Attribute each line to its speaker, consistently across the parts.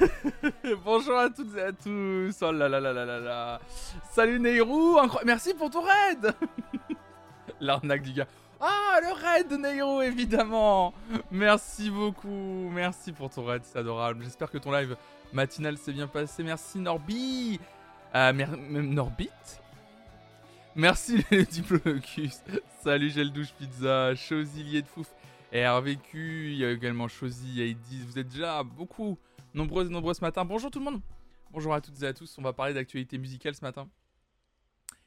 Speaker 1: Bonjour à toutes et à tous. Oh là là là là. Salut Neyru, merci pour ton raid. L'arnaque du gars. Ah, le raid de Neyru, évidemment. Merci beaucoup. Merci pour ton raid, c'est adorable. J'espère que ton live matinal s'est bien passé. Merci Norbi. Euh, Norbit? Merci les diplodocus. Salut Gel Douche Pizza, Chosilier de Fouf, RVQ, il y a également Chosy, Aidis. Vous êtes déjà beaucoup nombreux et nombreux ce matin. Bonjour tout le monde. Bonjour à toutes et à tous. On va parler d'actualité musicale ce matin.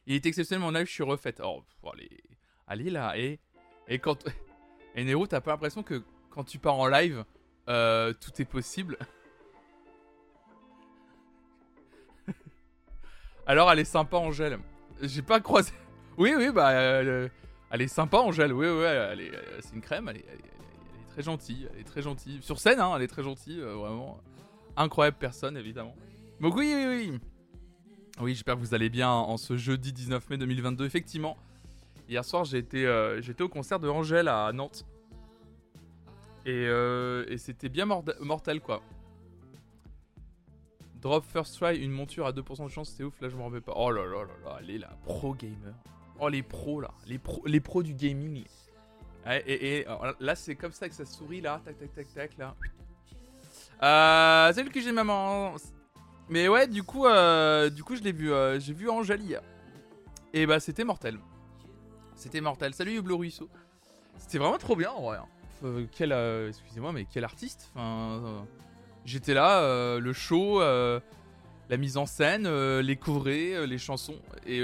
Speaker 1: Il est exceptionnel mon live, je suis refaite. Oh, allez, allez là. Et, et quand. Et Nero, t'as pas l'impression que quand tu pars en live, euh, tout est possible? Alors, elle est sympa, Angèle. J'ai pas croisé. Oui, oui, bah. Elle est sympa, Angèle. Oui, oui, elle est, c'est une crème. Elle est, très gentille. Elle est très gentille. Sur scène, hein, elle est très gentille. Euh, vraiment. Incroyable personne, évidemment. Donc, oui, oui, oui. Oui, j'espère que vous allez bien en ce jeudi 19 mai 2022. Effectivement, hier soir, j'ai été, euh, j'étais au concert de Angèle à Nantes. Et, et c'était bien mortel, quoi. Drop first try, une monture à 2% de chance, c'est ouf, là je m'en rappelle pas. Oh là là là là, elle est là, pro gamer. Oh les pros là, les pros, les pros du gaming. et, là c'est comme ça que ça sourit là, tac tac tac tac là. Euh, celle que j'ai maman. Mais ouais, du coup, euh, du coup je l'ai vu, euh, j'ai vu Angélie. Et bah c'était mortel. C'était mortel. Salut Bleu Ruisseau. C'était vraiment trop bien en vrai. Hein. quel, excusez-moi, mais quel artiste. Enfin, J'étais là, euh, le show, euh, la mise en scène, euh, les couvrets, les chansons. Et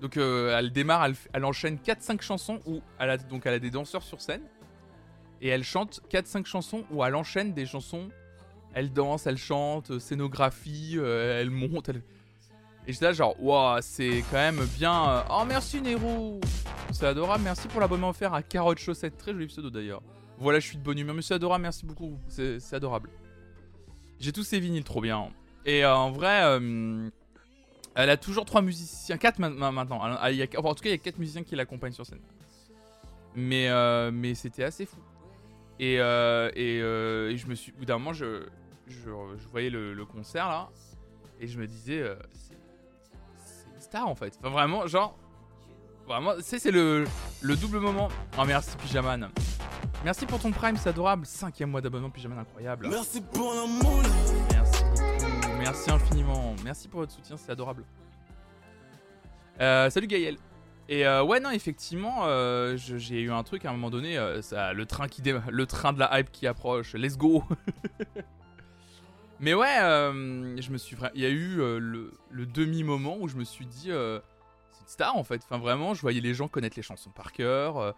Speaker 1: donc elle démarre, elle, enchaîne 4-5 chansons où elle a, donc elle a des danseurs sur scène. Et elle chante 4-5 chansons où elle enchaîne des chansons. Elle danse, elle chante, scénographie, elle monte. Et j'étais là genre, waouh, c'est quand même bien. Oh merci Nero C'est adorable, merci pour l'abonnement offert à Carotte Chaussette, très joli pseudo d'ailleurs. Voilà, je suis de bonne humeur. Monsieur adorable, merci beaucoup. C'est adorable. J'ai tous ces vinyles, trop bien. Et euh, en vrai, euh, elle a toujours trois musiciens, quatre maintenant. A, en tout cas, il y a quatre musiciens qui l'accompagnent sur scène. Mais, euh, mais c'était assez fou. Et, et, je me suis, au bout d'un moment, je, je, voyais le, concert là, et je me disais, c'est une star en fait. Enfin, vraiment, genre, vraiment, c'est le, le double moment. Oh merci Pyjaman. Merci pour ton prime, c'est adorable. Cinquième mois d'abonnement, pyjama incroyable.
Speaker 2: Merci pour l'amour.
Speaker 1: Merci beaucoup. Merci infiniment. Merci pour votre soutien, c'est adorable. Euh, salut Gaël. Et euh, ouais, non, effectivement, euh, j'ai eu un truc à un moment donné, ça, le, train qui le train de la hype qui approche, let's go Mais ouais, je me suis il y a eu le, demi-moment où je me suis dit, c'est une star en fait. Enfin, vraiment, je voyais les gens connaître les chansons par cœur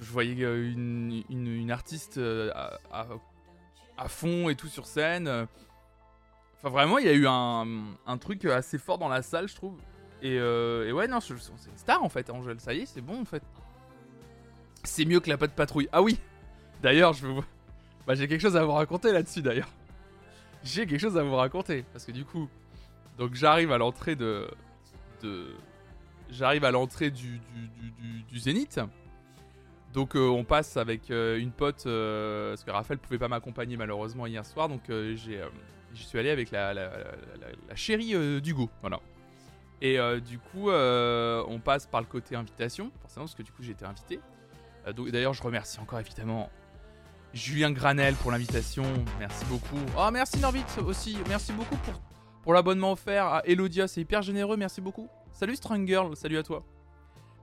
Speaker 1: je voyais euh, une, une, artiste euh, à, à, fond et tout sur scène. Enfin, vraiment, il y a eu un, un, truc assez fort dans la salle, je trouve. Et, euh, et ouais, non, c'est une star en fait, Angèle. Ça y est, c'est bon en fait. C'est mieux que la patte patrouille. Ah oui D'ailleurs, je veux. Bah, j'ai quelque chose à vous raconter là-dessus d'ailleurs. J'ai quelque chose à vous raconter. Parce que du coup, donc j'arrive à l'entrée de. J'arrive à l'entrée du, du, Zénith. Donc euh, on passe avec euh, une pote, euh, parce que Raphaël pouvait pas m'accompagner malheureusement hier soir, donc j'y suis allé avec la, chérie d'Hugo, voilà. Et du coup, on passe par le côté invitation, forcément, parce que du coup j'ai invité. d'ailleurs, je remercie encore évidemment Julien Granel pour l'invitation, merci beaucoup. Oh merci Norbit aussi, merci beaucoup pour, pour l'abonnement offert à Elodia, c'est hyper généreux, merci beaucoup. Salut Strong Girl, salut à toi.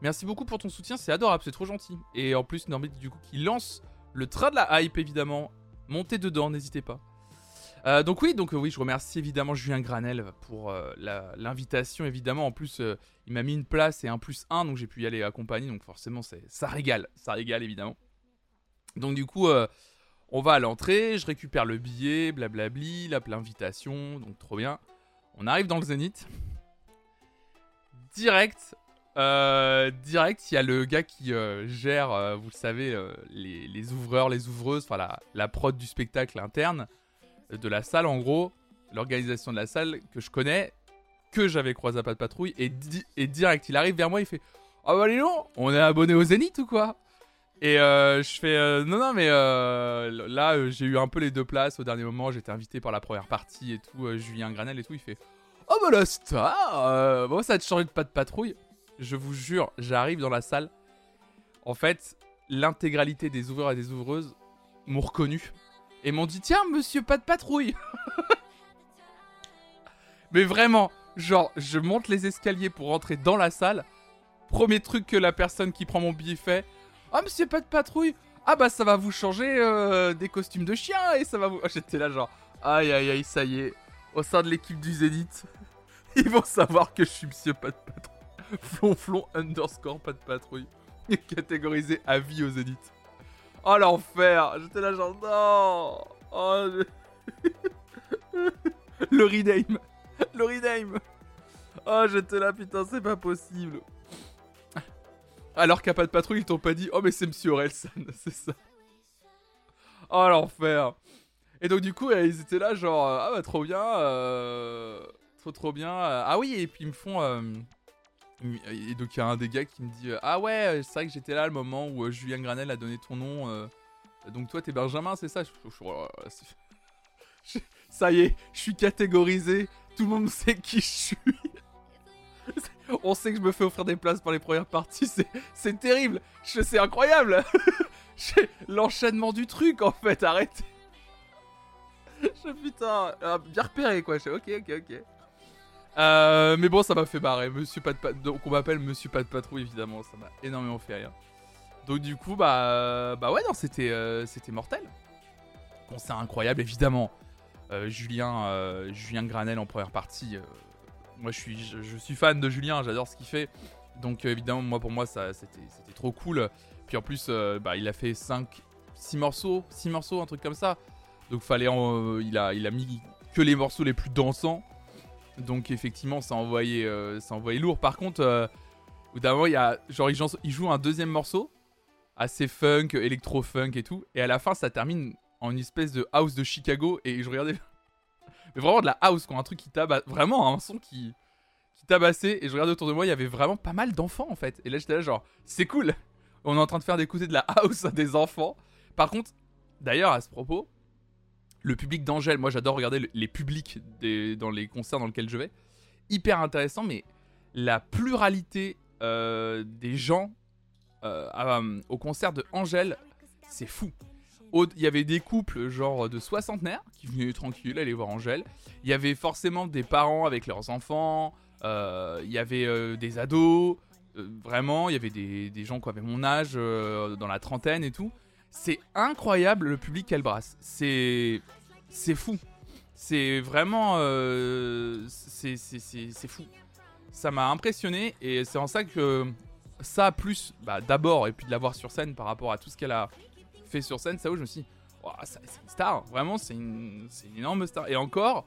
Speaker 1: Merci beaucoup pour ton soutien, c'est adorable, c'est trop gentil. Et en plus, Norbit, du coup, qui lance le train de la hype, évidemment. Montez dedans, n'hésitez pas. Euh, donc oui, donc euh, oui, je remercie évidemment Julien Granel pour euh, l'invitation, évidemment. En plus, il m'a mis une place et un plus un, donc j'ai pu y aller accompagner. Donc forcément, ça régale, ça régale, évidemment. Donc du coup, on va à l'entrée, je récupère le billet, blablabli, l'invitation, donc trop bien. On arrive dans le Zénith. Direct, direct, il y a le gars qui gère, vous le savez, les, ouvreurs, les ouvreuses, enfin la, la, prod du spectacle interne de la salle, en gros, l'organisation de la salle que je connais, que j'avais croisé à pas de patrouille, et, direct, il arrive vers moi, il fait Ah bah les on est abonné au Zénith ou quoi? Et euh, je fais euh, non non mais euh, là j'ai eu un peu les deux places au dernier moment. J'étais invité par la première partie et tout Julien Granel et tout. Il fait oh bah la star bon ça a changé de pas de patrouille. Je vous jure j'arrive dans la salle. En fait l'intégralité des ouvreurs et des ouvreuses m'ont reconnu et m'ont dit tiens monsieur pas de patrouille mais vraiment genre je monte les escaliers pour rentrer dans la salle premier truc que la personne qui prend mon billet fait ah, monsieur pas de patrouille Ah, bah ça va vous changer euh, des costumes de chien et ça va vous. J'étais là, genre, aïe aïe aïe, ça y est. Au sein de l'équipe du Zénith, ils vont savoir que je suis monsieur pas de patrouille. Flonflon underscore pas de patrouille. Catégorisé à vie au Zénith. Oh l'enfer J'étais là, genre, non Oh. Le rename Le rename Oh, j'étais là, putain, c'est pas possible alors qu'à pas de patrouille, ils t'ont pas dit Oh, mais c'est Monsieur Orelsan, c'est ça. Oh l'enfer. Et donc, du coup, euh, ils étaient là, genre euh, Ah bah, trop bien. euh, trop, trop bien. ah oui, et puis ils me font. euh, et donc, il y a un des gars qui me dit euh, Ah ouais, c'est vrai que j'étais là le moment où euh, Julien Granel a donné ton nom. euh, donc, toi, t'es Benjamin, c'est ça je- c'est- je- Ça y est, je suis catégorisé. Tout le monde sait qui je suis. On sait que je me fais offrir des places pour les premières parties, c'est, terrible, c'est incroyable. L'enchaînement du truc en fait, arrêtez. Je putain, bien repéré quoi, ok ok ok. Euh, mais bon, ça m'a fait marrer, Monsieur Pat- donc on m'appelle Monsieur pas de patrouille évidemment, ça m'a énormément fait rire. Donc du coup bah euh, bah ouais non c'était euh, c'était mortel. Concert incroyable évidemment. Euh, Julien Julien Granel en première partie. moi je suis je, suis fan de Julien, j'adore ce qu'il fait. Donc évidemment moi pour moi c'était trop cool. Puis en plus bah, il a fait 5 6 morceaux, 6 morceaux un truc comme ça. Donc fallait il a il a mis que les morceaux les plus dansants. Donc effectivement ça envoyait euh, ça envoyait lourd. Par contre euh, il y a genre joue un deuxième morceau assez funk, électro-funk et tout et à la fin ça termine en une espèce de house de Chicago et je regardais mais vraiment de la house quoi, un truc qui tabasse vraiment un son qui qui tabassait et je regardais autour de moi, il y avait vraiment pas mal d'enfants en fait. Et là j'étais là genre c'est cool. On est en train de faire d'écouter de la house à des enfants. Par contre, d'ailleurs à ce propos, le public d'Angèle, moi j'adore regarder le- les publics dans les concerts dans lesquels je vais. Hyper intéressant, mais la pluralité euh, des gens euh, à- au concert de Angèle, c'est fou. Il y avait des couples genre de soixantenaires qui venaient tranquilles aller voir Angèle. Il y avait forcément des parents avec leurs enfants. euh, Il y avait euh, des ados. euh, vraiment, il y avait des, des gens qui avaient mon âge, euh, dans la trentaine et tout. C'est incroyable le public qu'elle brasse. C'est c'est fou. C'est vraiment euh, c'est fou. Ça m'a impressionné et c'est en ça que ça plus bah, d'abord et puis de la voir sur scène par rapport à tout ce qu'elle a fait sur scène, ça où je me suis dit, c'est une star, vraiment c'est une, une énorme star. Et encore,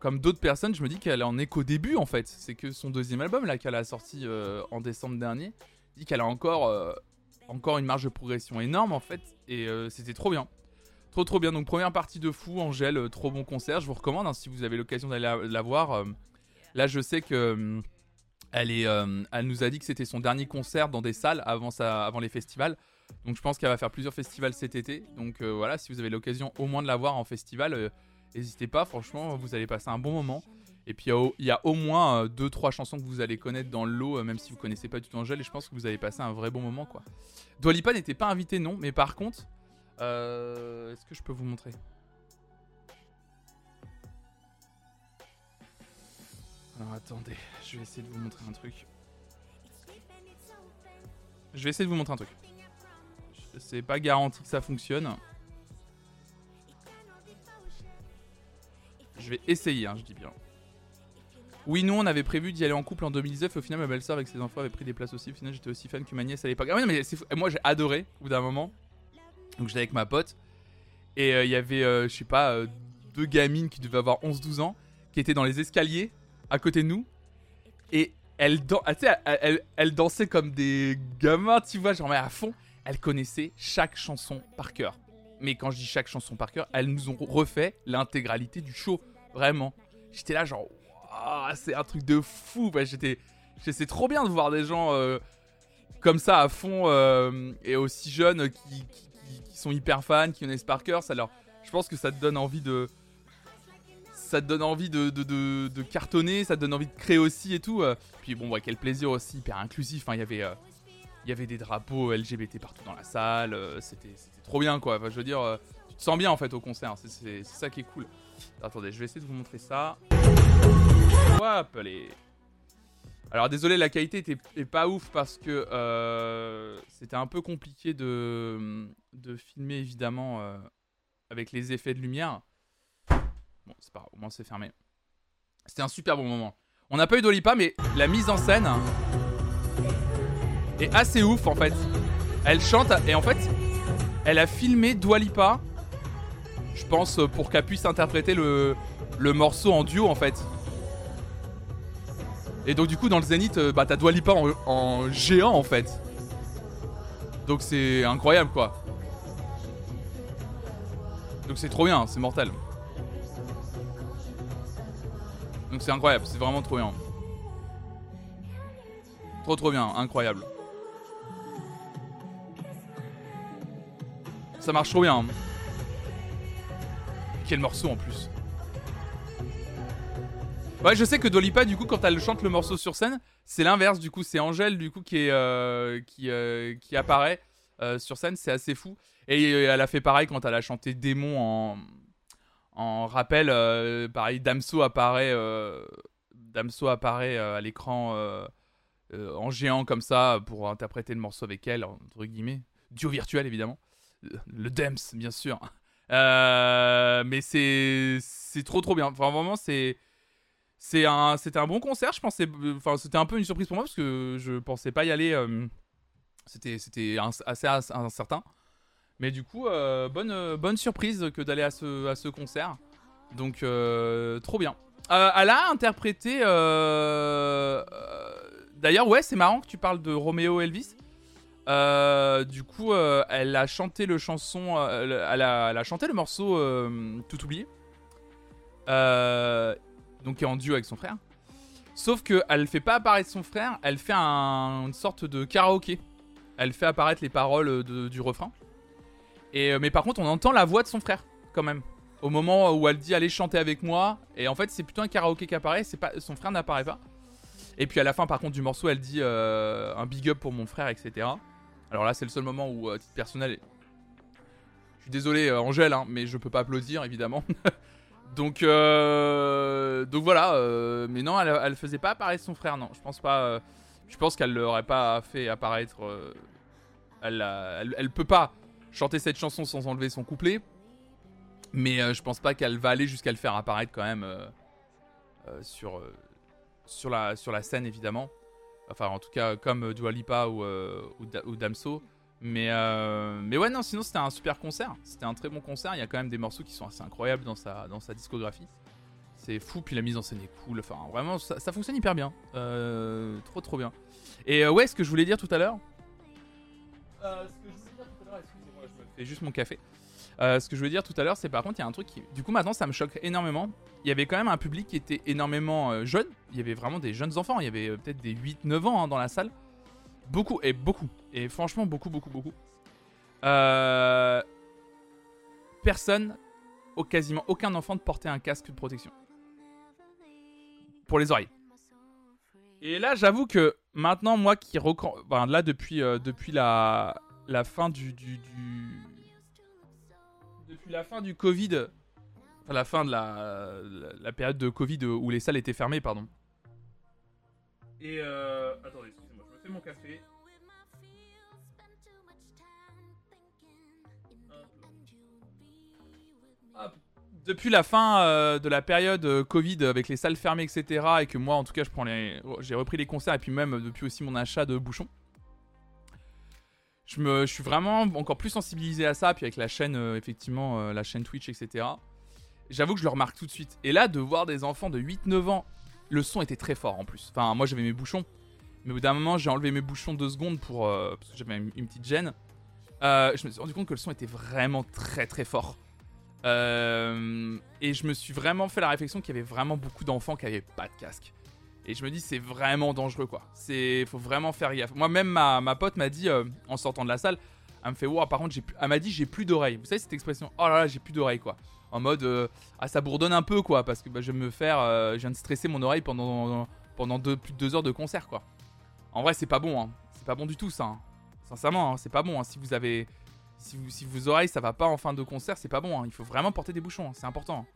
Speaker 1: comme d'autres personnes, je me dis qu'elle en est qu'au début en fait. C'est que son deuxième album là qu'elle a sorti euh, en décembre dernier, dit qu'elle a encore, euh, encore une marge de progression énorme en fait. Et euh, c'était trop bien. Trop trop bien. Donc première partie de fou, Angèle, euh, trop bon concert. Je vous recommande hein, si vous avez l'occasion d'aller la, voir. euh, là je sais que elle, nous a dit que c'était son dernier concert dans des salles avant, les festivals. Donc je pense qu'elle va faire plusieurs festivals cet été. Donc voilà, si vous avez l'occasion au moins de la voir en festival, n'hésitez pas. Franchement, vous allez passer un bon moment. Et puis il y a au- moins 2-3 chansons que vous allez connaître dans le lot, euh, même si vous connaissez pas du tout Angèle. Et je pense que vous allez passer un vrai bon moment quoi. Dua Lipa n'était pas invité non, mais par contre, euh, est-ce que je peux vous montrer? Alors attendez, je vais essayer de vous montrer un truc. Je vais essayer de vous montrer un truc. C'est pas garanti que ça fonctionne. Je vais essayer, hein, je dis bien. Oui, nous, on avait prévu d'y aller en couple en 2019 et au final, ma belle-sœur avec ses enfants avait pris des places aussi. Au final, j'étais aussi fan que ma nièce à l'époque. Ah Moi, j'ai adoré au bout d'un moment. Donc, j'étais avec ma pote. Et euh, il y avait, euh, je sais pas, euh, deux gamines qui devaient avoir 11-12 ans qui étaient dans les escaliers à côté de nous. Et elles, ah, dansaient comme des gamins, tu vois, genre à fond. Elles connaissaient chaque chanson par cœur. Mais quand je dis chaque chanson par cœur, elles nous ont refait l'intégralité du show. Vraiment. J'étais là genre, Waouh, c'est un truc de fou. Bah, j'étais, c'est trop bien de voir des gens euh, comme ça à fond euh, et aussi jeunes qui, sont hyper fans, qui connaissent par cœur, leur, je pense que ça te donne envie de, ça te donne envie de, de, cartonner, ça te donne envie de créer aussi et tout. Puis bon, quel plaisir aussi, hyper inclusif. Hein. Il y avait, il y avait des drapeaux LGBT partout dans la salle. C'était, trop bien quoi. Je veux dire, tu te sens bien en fait au concert. C'est, ça qui est cool. Attendez, je vais essayer de vous montrer ça. Alors désolé, la qualité était, pas ouf parce que euh, c'était un peu compliqué de, filmer évidemment euh, avec les effets de lumière. Bon, c'est pas grave, au moins c'est fermé. C'était un super bon moment. On n'a pas eu d'Olipa, mais la mise en scène est assez ouf en fait. Elle chante et en fait, elle a filmé Dwalipa, je pense, pour qu'elle puisse interpréter le morceau en duo en fait. Et donc du coup dans le Zénith, euh, bah t'as Dwalipa en, en géant en fait. Donc c'est incroyable quoi. Donc c'est trop bien, c'est mortel. Donc c'est incroyable, c'est vraiment trop bien. Trop trop bien, incroyable. Ça marche trop bien. Quel morceau en plus. Ouais, je sais que Dolipa, du coup, quand elle chante le morceau sur scène, c'est l'inverse. Du coup, c'est Angèle, du coup, qui euh, qui, euh, qui apparaît euh, sur scène. C'est assez fou. Et elle a fait pareil quand elle a chanté Démon en en rappel. pareil, Damso apparaît. Damso apparaît à l'écran en géant comme ça pour interpréter le morceau avec elle entre guillemets. Duo virtuel évidemment. Le Dems, bien sûr. mais c'est trop trop bien. Enfin, vraiment, c'est c'est un, c'était un bon concert. Je pensais, enfin, c'était un peu une surprise pour moi parce que je pensais pas y aller. Euh, c'était, assez incertain. Mais du coup, euh, bonne, bonne surprise que d'aller à ce, concert. Donc, euh, trop bien. elle a interprété. D'ailleurs, ouais, c'est marrant que tu parles de Romeo Elvis. du coup, elle a chanté le chanson, elle a, chanté le morceau Tout oublié. Euh, donc qui est en duo avec son frère. Sauf qu'elle fait pas apparaître son frère, elle fait une sorte de karaoké. Elle fait apparaître les paroles du refrain. Et, euh, mais par contre, on entend la voix de son frère, quand même. Au moment où elle dit allez chanter avec moi. Et en fait, c'est plutôt un karaoké qui apparaît, c'est pas, son frère n'apparaît pas. Et puis à la fin, par contre, du morceau, elle dit euh, un big up pour mon frère, etc. Alors là, c'est le seul moment où, euh, titre personnel, je suis désolé, Angèle, hein, mais je peux pas applaudir, évidemment. Donc, euh, donc voilà. Euh, mais non, elle, faisait pas apparaître son frère, non. Je pense pas. Euh, je pense qu'elle l'aurait pas fait apparaître. Elle, peut pas chanter cette chanson sans enlever son couplet. Mais je pense pas qu'elle va aller jusqu'à le faire apparaître quand même sur, la, scène, évidemment. Enfin, en tout cas, comme Dua Lipa ou, ou Damso. Mais, euh, mais ouais, non, sinon c'était un super concert. C'était un très bon concert. Il y a quand même des morceaux qui sont assez incroyables dans sa, dans sa discographie. C'est fou, puis la mise en scène est cool. Enfin, vraiment, ça, fonctionne hyper bien. Euh, trop, trop bien. Et euh, ouais, ce que je voulais dire tout à l'heure. ce que je voulais dire tout à l'heure, excusez-moi, je fais juste mon café. ce que je voulais dire tout à l'heure, c'est par contre, il y a un truc qui. Du coup, maintenant, ça me choque énormément. Il y avait quand même un public qui était énormément jeune. Il y avait vraiment des jeunes enfants. Il y avait peut-être des 8-9 ans hein, dans la salle. Beaucoup, et beaucoup. Et franchement, beaucoup, beaucoup, beaucoup. Euh, personne, ou quasiment aucun enfant ne portait un casque de protection. Pour les oreilles. Et là, j'avoue que maintenant, moi qui enfin, là depuis euh, depuis la la fin du, du, depuis la fin du Covid, enfin la fin de la, la, période de Covid où les salles étaient fermées, pardon. Et euh, attendez mon café. Depuis la fin euh, de la période euh, Covid avec les salles fermées, etc., et que moi, en tout cas, je prends les, j'ai repris les concerts et puis même depuis aussi mon achat de bouchons. Je, me, je suis vraiment encore plus sensibilisé à ça, puis avec la chaîne, euh, effectivement, la chaîne Twitch, etc. J'avoue que je le remarque tout de suite. Et là, de voir des enfants de 8-9 ans, le son était très fort en plus. Enfin, moi j'avais mes bouchons. Mais au bout d'un moment, j'ai enlevé mes bouchons deux secondes pour, euh, parce que j'avais une, petite gêne. Euh, je me suis rendu compte que le son était vraiment très très fort. Euh, et je me suis vraiment fait la réflexion qu'il y avait vraiment beaucoup d'enfants qui n'avaient pas de casque. Et je me dis, c'est vraiment dangereux, quoi. C'est, faut vraiment faire gaffe. Moi, même ma, ma pote m'a dit, euh, en sortant de la salle, elle me fait, wow, par contre, j'ai, elle m'a dit, j'ai plus d'oreilles. Vous savez cette expression Oh là là, j'ai plus d'oreilles, quoi. En mode, euh, ah, ça bourdonne un peu, quoi, parce que bah, je me faire, euh, je viens de stresser mon oreille pendant, pendant deux, plus de deux heures de concert, quoi. En vrai, c'est pas bon, hein. C'est pas bon du tout, ça. Hein. Sincèrement, hein, c'est pas bon. Hein. Si vous avez, si, vous, si vos oreilles, ça va pas en fin de concert, c'est pas bon. Il faut vraiment porter des bouchons, c'est important.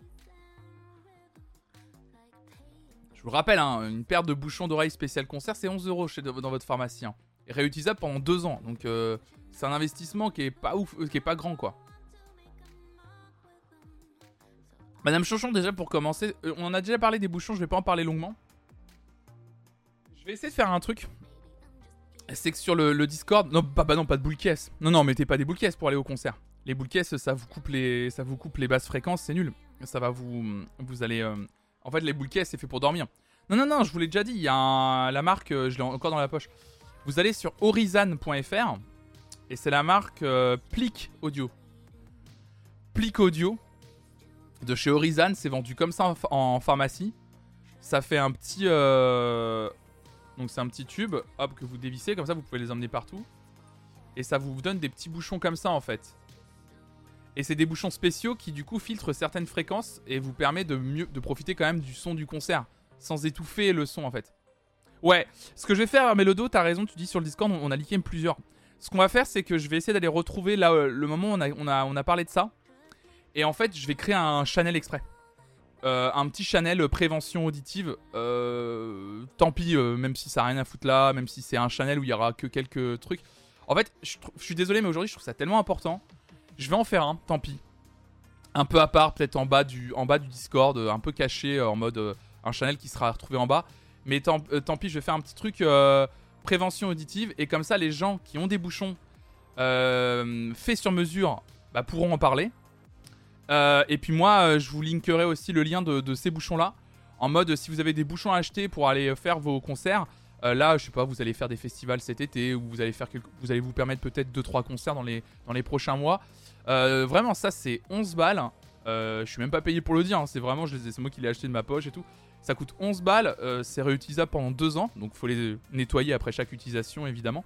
Speaker 1: Je vous le rappelle, hein, une paire de bouchons d'oreilles spécial concert, c'est 11 euros dans votre pharmacie. Hein. Et réutilisable pendant 2 ans. Donc euh, c'est un investissement qui est pas ouf, euh, qui est pas grand quoi. Madame Chonchon, déjà pour commencer, euh, on en a déjà parlé des bouchons, je vais pas en parler longuement. Je vais essayer de faire un truc. C'est que sur le, Discord, non pas, bah non pas de boule caisse. Non non, mettez pas des boules caisses pour aller au concert. Les boules caisses, ça vous coupe les, ça vous coupe les basses fréquences, c'est nul. Ça va vous, vous allez, en fait, les boules caisses, c'est fait pour dormir. Non, non, non, je vous l'ai déjà dit, il y a la marque, euh, je l'ai encore dans la poche. Vous allez sur horizon.fr et c'est la marque euh, Plic Audio. Plic Audio de chez Horizon, c'est vendu comme ça en, pharmacie. Ça fait un petit. Euh, donc c'est un petit tube, hop, que vous dévissez, comme ça vous pouvez les emmener partout. Et ça vous donne des petits bouchons comme ça en fait. Et c'est des bouchons spéciaux qui du coup filtrent certaines fréquences et vous permet de mieux profiter quand même du son du concert sans étouffer le son en fait. Ouais, ce que je vais faire, Mélodo, t'as raison, tu dis sur le Discord, on, a liké plusieurs. Ce qu'on va faire, c'est que je vais essayer d'aller retrouver là euh, le moment où on a, on, a, on a parlé de ça. Et en fait, je vais créer un channel exprès. Euh, un petit channel prévention auditive. Euh, tant pis, même si ça n'a rien à foutre là, même si c'est un channel où il y aura que quelques trucs. En fait, je suis désolé, mais aujourd'hui, je trouve ça tellement important je vais en faire un, tant pis. Un peu à part, peut-être en, bas du, en bas du Discord, euh, un peu caché, euh, en mode euh, un channel qui sera retrouvé en bas. Mais tant, pis, je vais faire un petit truc prévention auditive. Et comme ça, les gens qui ont des bouchons faits sur mesure bah, pourront en parler. Et puis moi, je vous linkerai aussi le lien de, ces bouchons-là. En mode, si vous avez des bouchons à acheter pour aller faire vos concerts, là, je sais pas, vous allez faire des festivals cet été ou vous allez faire vous allez vous permettre peut-être 2-3 concerts dans les, dans les prochains mois. Euh, vraiment, ça c'est 11 balles. Euh, je suis même pas payé pour le dire, hein. c'est vraiment, c'est moi qui l'ai acheté de ma poche et tout. Ça coûte 11 balles, euh, c'est réutilisable pendant 2 ans, donc faut les nettoyer après chaque utilisation évidemment.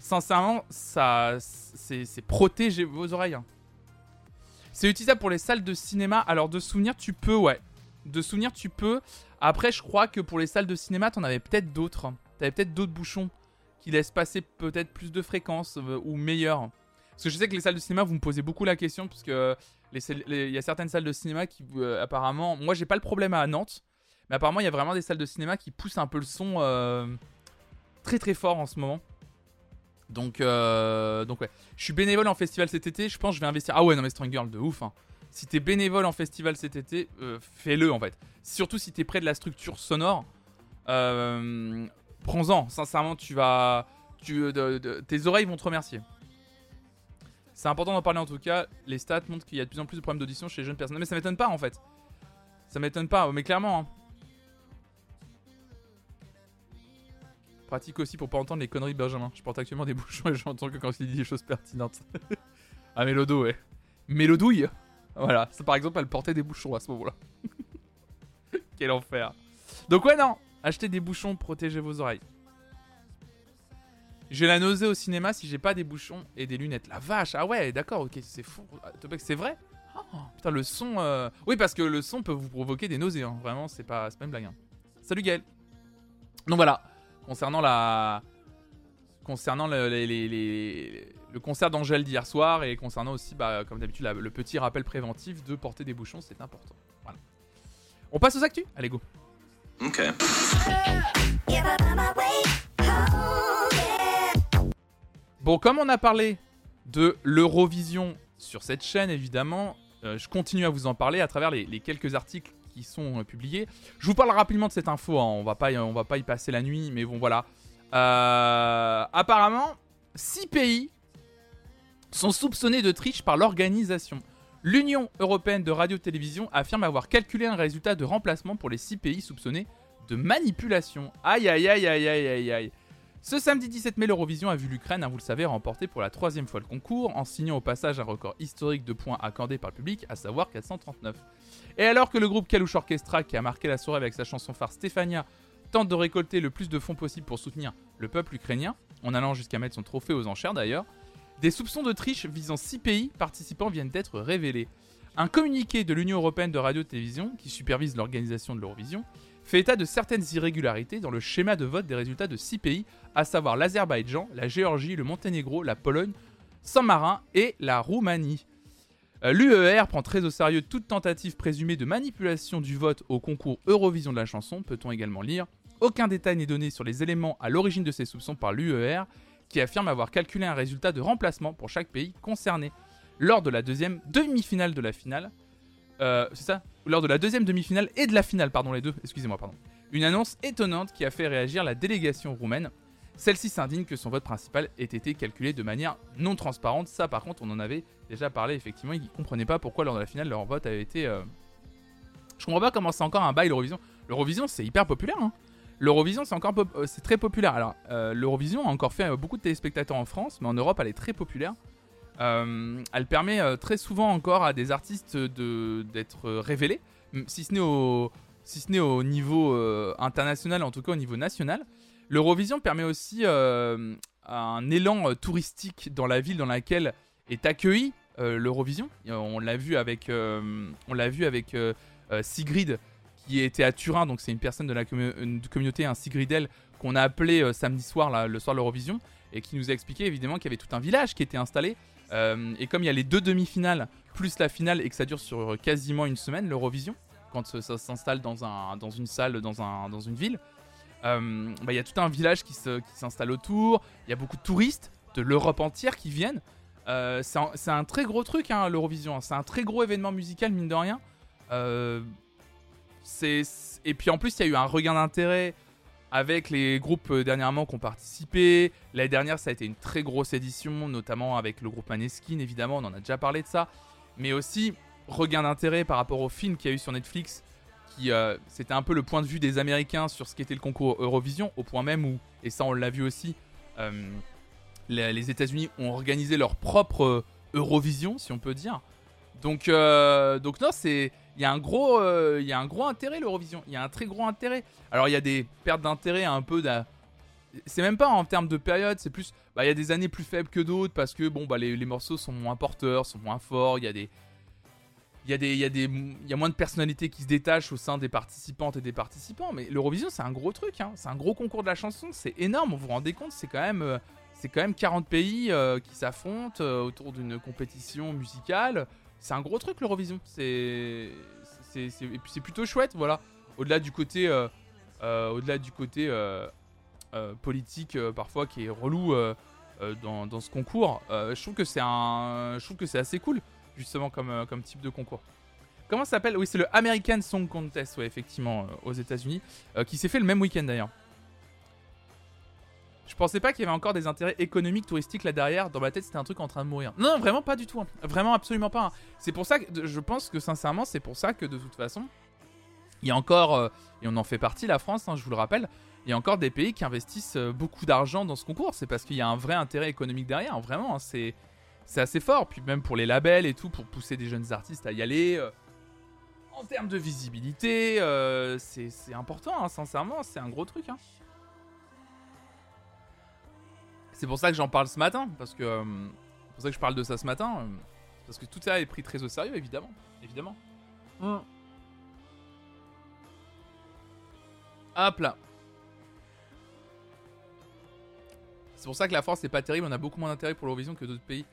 Speaker 1: Sincèrement, ça, c'est protéger vos oreilles. Hein. C'est utilisable pour les salles de cinéma. Alors de souvenir, tu peux, ouais. De souvenir, tu peux. Après, je crois que pour les salles de cinéma, t'en avais peut-être d'autres. T'avais peut-être d'autres bouchons qui laissent passer peut-être plus de fréquences ou meilleurs. Parce que je sais que les salles de cinéma, vous me posez beaucoup la question, parce que il y a certaines salles de cinéma qui, euh, apparemment, moi j'ai pas le problème à Nantes, mais apparemment il y a vraiment des salles de cinéma qui poussent un peu le son euh, très très fort en ce moment. Donc, euh, donc ouais. Je suis bénévole en festival cet été, je pense que je vais investir. Ah ouais, non mais Strong Girl, de ouf. Hein. Si t'es bénévole en festival cet été, fais-le en fait. Surtout si t'es près de la structure sonore. Prends-en, sincèrement, tu vas. Tu, tes oreilles vont te remercier. C'est important d'en parler en tout cas. Les stats montrent qu'il y a de plus en plus de problèmes d'audition chez les jeunes personnes. Mais ça m'étonne pas en fait. Ça m'étonne pas, mais clairement. Hein. Pratique aussi pour pas entendre les conneries de Benjamin. Je porte actuellement des bouchons et j'entends que quand il dit des choses pertinentes. ah, Mélodo, ouais. Mélodouille Voilà, ça par exemple, elle portait des bouchons à ce moment-là. Quel enfer. Donc, ouais, non. Achetez des bouchons, protégez vos oreilles. J'ai la nausée au cinéma si j'ai pas des bouchons et des lunettes. La vache, ah ouais, d'accord, ok, c'est fou. Ah, c'est vrai? Oh, Putain, le son. Euh, oui, parce que le son peut vous provoquer des nausées, hein. vraiment, c'est pas, pas une blague. Hein. Salut Gaël. Donc voilà, concernant la. Concernant le, le concert d'Angèle d'hier soir et concernant aussi, bah, comme d'habitude, le petit rappel préventif de porter des bouchons, c'est important. Voilà. On passe aux actus? Allez, go. Ok. Bon, comme on a parlé de l'Eurovision sur cette chaîne, évidemment, euh, je continue à vous en parler à travers les, quelques articles qui sont euh, publiés. Je vous parle rapidement de cette info, hein. on va pas, va pas y passer la nuit, mais bon voilà. Euh, apparemment, 6 pays sont soupçonnés de triche par l'organisation. L'Union européenne de radio-télévision affirme avoir calculé un résultat de remplacement pour les 6 pays soupçonnés de manipulation. Aïe aïe aïe aïe aïe aïe aïe. Ce samedi 17 mai, l'Eurovision a vu l'Ukraine, hein, vous le savez, remporter pour la troisième fois le concours, en signant au passage un record historique de points accordés par le public, à savoir 439. Et alors que le groupe Kalush Orchestra, qui a marqué la soirée avec sa chanson phare Stéphania, tente de récolter le plus de fonds possible pour soutenir le peuple ukrainien, en allant jusqu'à mettre son trophée aux enchères d'ailleurs. Des soupçons de triche visant 6 pays participants viennent d'être révélés. Un communiqué de l'Union européenne de radio-télévision, qui supervise l'organisation de l'Eurovision, fait état de certaines irrégularités dans le schéma de vote des résultats de 6 pays, à savoir l'Azerbaïdjan, la Géorgie, le Monténégro, la Pologne, Saint-Marin et la Roumanie. Euh, L'UER prend très au sérieux toute tentative présumée de manipulation du vote au concours Eurovision de la chanson, peut-on également lire. Aucun détail n'est donné sur les éléments à l'origine de ces soupçons par l'UER, qui affirme avoir calculé un résultat de remplacement pour chaque pays concerné. Lors de la deuxième demi-finale de la finale, euh, c'est ça? Lors de la deuxième demi-finale et de la finale, pardon, les deux, excusez-moi, pardon. Une annonce étonnante qui a fait réagir la délégation roumaine. Celle-ci s'indigne que son vote principal ait été calculé de manière non transparente. Ça, par contre, on en avait déjà parlé, effectivement. Ils ne comprenaient pas pourquoi, lors de la finale, leur vote avait été. Euh... Je comprends pas comment c'est encore un bail l'Eurovision. L'Eurovision, c'est hyper populaire. Hein. L'Eurovision, c'est encore euh, très populaire. Alors, euh, l'Eurovision a encore fait euh, beaucoup de téléspectateurs en France, mais en Europe, elle est très populaire. elle permet très souvent encore à des artistes de, d'être révélés, si ce n'est au, si ce n'est au niveau international, en tout cas au niveau national. L'Eurovision permet aussi un élan touristique dans la ville dans laquelle est accueilli l'Eurovision. On l'a vu avec, avec Sigrid qui était à Turin, donc c'est une personne de la communauté, un Sigridel, qu'on a appelé euh, samedi soir, le soir de l'Eurovision, et qui nous a expliqué évidemment qu'il y avait tout un village qui était installé. Euh, et comme il y a les deux demi-finales, plus la finale, et que ça dure sur quasiment une semaine, l'Eurovision, quand ça, s'installe dans, un, dans une salle, dans une ville, euh, bah, il y a tout un village qui, s'installe autour, il y a beaucoup de touristes de l'Europe entière qui viennent. c'est un, très gros truc, hein, l'Eurovision. C'est un très gros événement musical, mine de rien. Et puis en plus, il y a eu un regain d'intérêt avec les groupes euh, dernièrement qui ont participé. L'année dernière, ça a été une très grosse édition, notamment avec le groupe Maneskin, évidemment, on en a déjà parlé de ça. Mais aussi, regain d'intérêt par rapport au film qu'il y a eu sur Netflix, euh, c'était un peu le point de vue des Américains sur ce qu'était le concours Eurovision, au point même où, et ça on l'a vu aussi, euh, les, les États-Unis ont organisé leur propre Eurovision, si on peut dire. Donc, donc non, c'est il y a un gros, euh, il y a un gros intérêt l'Eurovision. Il y a un très gros intérêt. Alors il y a des pertes d'intérêt un peu. C'est même pas en termes de période, c'est plus. Bah, il y a des années plus faibles que d'autres parce que bon, bah, les, morceaux sont moins porteurs, sont moins forts. Il y a des. Il y, a y moins de personnalités qui se détachent au sein des participantes et des participants. Mais l'Eurovision, c'est un gros truc. Hein. C'est un gros concours de la chanson. C'est énorme. Vous vous rendez compte C'est quand même. Euh, quand même 40 pays euh, qui s'affrontent autour d'une compétition musicale c'est un gros truc l'Eurovision. C'est, et puis c'est plutôt chouette, voilà. Au-delà du côté, euh, euh, au-delà du côté euh, politique parfois qui est relou dans, dans, ce concours, je trouve que c'est un, je trouve que c'est assez cool justement comme, comme type de concours. Comment ça s'appelle? Oui, c'est le American Song Contest, ouais, effectivement, aux États-Unis, qui s'est fait le même week-end d'ailleurs. Je pensais pas qu'il y avait encore des intérêts économiques, touristiques là derrière. Dans ma tête, c'était un truc en train de mourir. Non, vraiment pas du tout. Hein. Vraiment, absolument pas. Hein. C'est pour ça que je pense que sincèrement, c'est pour ça que de toute façon, il y a encore, euh, et on en fait partie, la France, hein, je vous le rappelle, il y a encore des pays qui investissent euh, beaucoup d'argent dans ce concours. C'est parce qu'il y a un vrai intérêt économique derrière. Vraiment, c'est c'est assez fort. Puis même pour les labels et tout, pour pousser des jeunes artistes à y aller. Euh, en termes de visibilité, c'est important, sincèrement, c'est un gros truc. Hein. C'est pour ça que j'en parle ce matin, parce que euh, c'est pour ça que je parle de ça ce matin, euh, parce que tout ça est pris très au sérieux, évidemment, évidemment. Hum. Hop là. C'est pour ça que la France n'est pas terrible, on a beaucoup moins d'intérêt pour l'Eurovision que d'autres pays.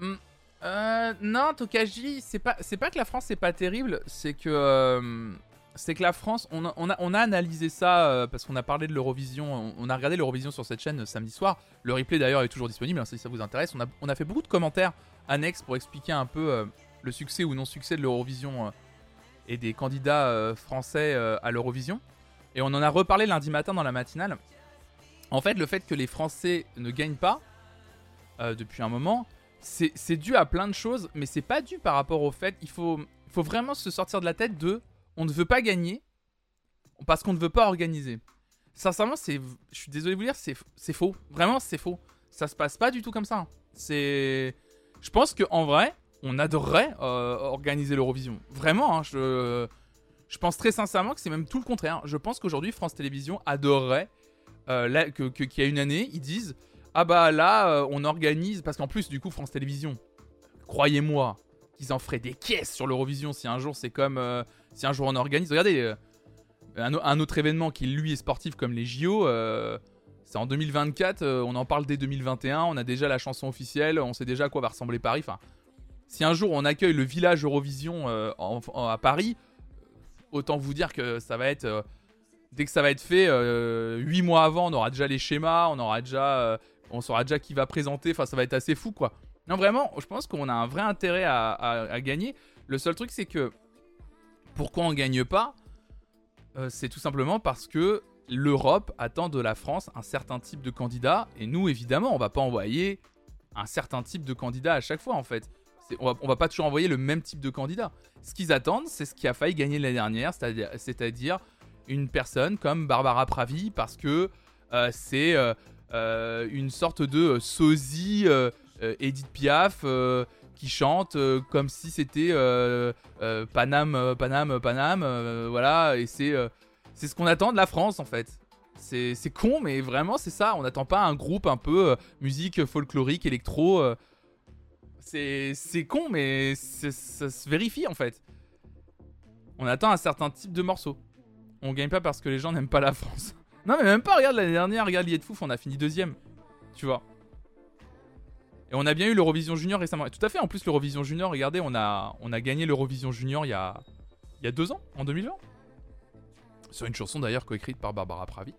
Speaker 1: Hum. Euh, non, Tokaji, c'est pas, c'est pas que la France c'est pas terrible, c'est que euh, c'est que la France, on a, on a, analysé ça euh, parce qu'on a parlé de l'Eurovision, on, a regardé l'Eurovision sur cette chaîne samedi soir. Le replay d'ailleurs est toujours disponible, hein, si ça vous intéresse. On a, on a, fait beaucoup de commentaires annexes pour expliquer un peu le succès ou non succès de l'Eurovision et des candidats français à l'Eurovision. Et on en a reparlé lundi matin dans la matinale. En fait, le fait que les Français ne gagnent pas depuis un moment, c'est dû à plein de choses, mais c'est pas dû par rapport au fait. Il faut, faut vraiment se sortir de la tête de on ne veut pas gagner parce qu'on ne veut pas organiser. Sincèrement, je suis désolé de vous dire, c'est faux. Vraiment, c'est faux. Ça se passe pas du tout comme ça. C'est, je pense que en vrai, on adorerait euh, organiser l'Eurovision. Vraiment, hein, je, Je pense très sincèrement que c'est même tout le contraire. Je pense qu'aujourd'hui, France Télévisions adorerait euh, qu'il y a une année, ils disent Ah bah là, euh, on organise. Parce qu'en plus, du coup, France Télévisions, croyez-moi, qu'ils en feraient des caisses sur l'Eurovision si un jour c'est comme. euh, si un jour on organise. Regardez, euh, un, autre événement qui, lui, est sportif comme les JO. c'est en 2024, euh, on en parle dès 2021, on a déjà la chanson officielle, on sait déjà à quoi va ressembler Paris. Enfin, si un jour on accueille le village Eurovision à Paris, autant vous dire que ça va être. dès que ça va être fait, euh, 8 mois avant, on aura déjà les schémas, on aura déjà. On saura déjà qui va présenter, enfin, ça va être assez fou quoi. Non, vraiment, je pense qu'on a un vrai intérêt à, gagner. Le seul truc, c'est que. Pourquoi on gagne pas Euh, C'est tout simplement parce que l'Europe attend de la France un certain type de candidat. Et nous, évidemment, on va pas envoyer un certain type de candidat à chaque fois en fait. On va, on va pas toujours envoyer le même type de candidat. Ce qu'ils attendent, c'est ce qui a failli gagner l'année dernière, c'est-à-dire, une personne comme Barbara Pravi, parce que euh, c'est euh, une sorte de euh, sosie euh, euh, Edith Piaf euh, qui chante euh, comme si c'était euh, euh, Paname, euh, euh, voilà, et c'est euh, ce qu'on attend de la France en fait. C'est con, mais vraiment c'est ça. On n'attend pas un groupe un peu euh, musique folklorique, électro. euh, c'est con, mais ça se vérifie en fait. On attend un certain type de morceau. On gagne pas parce que les gens n'aiment pas la France. Non, mais même pas, regarde l'année dernière, regarde de Fouf, on a fini deuxième. Tu vois. Et on a bien eu l'Eurovision Junior récemment. Tout à fait, en plus, l'Eurovision Junior, regardez, on a, on gagné l'Eurovision Junior il y a, y deux ans, en 2020. Sur une chanson d'ailleurs coécrite par Barbara Pravi.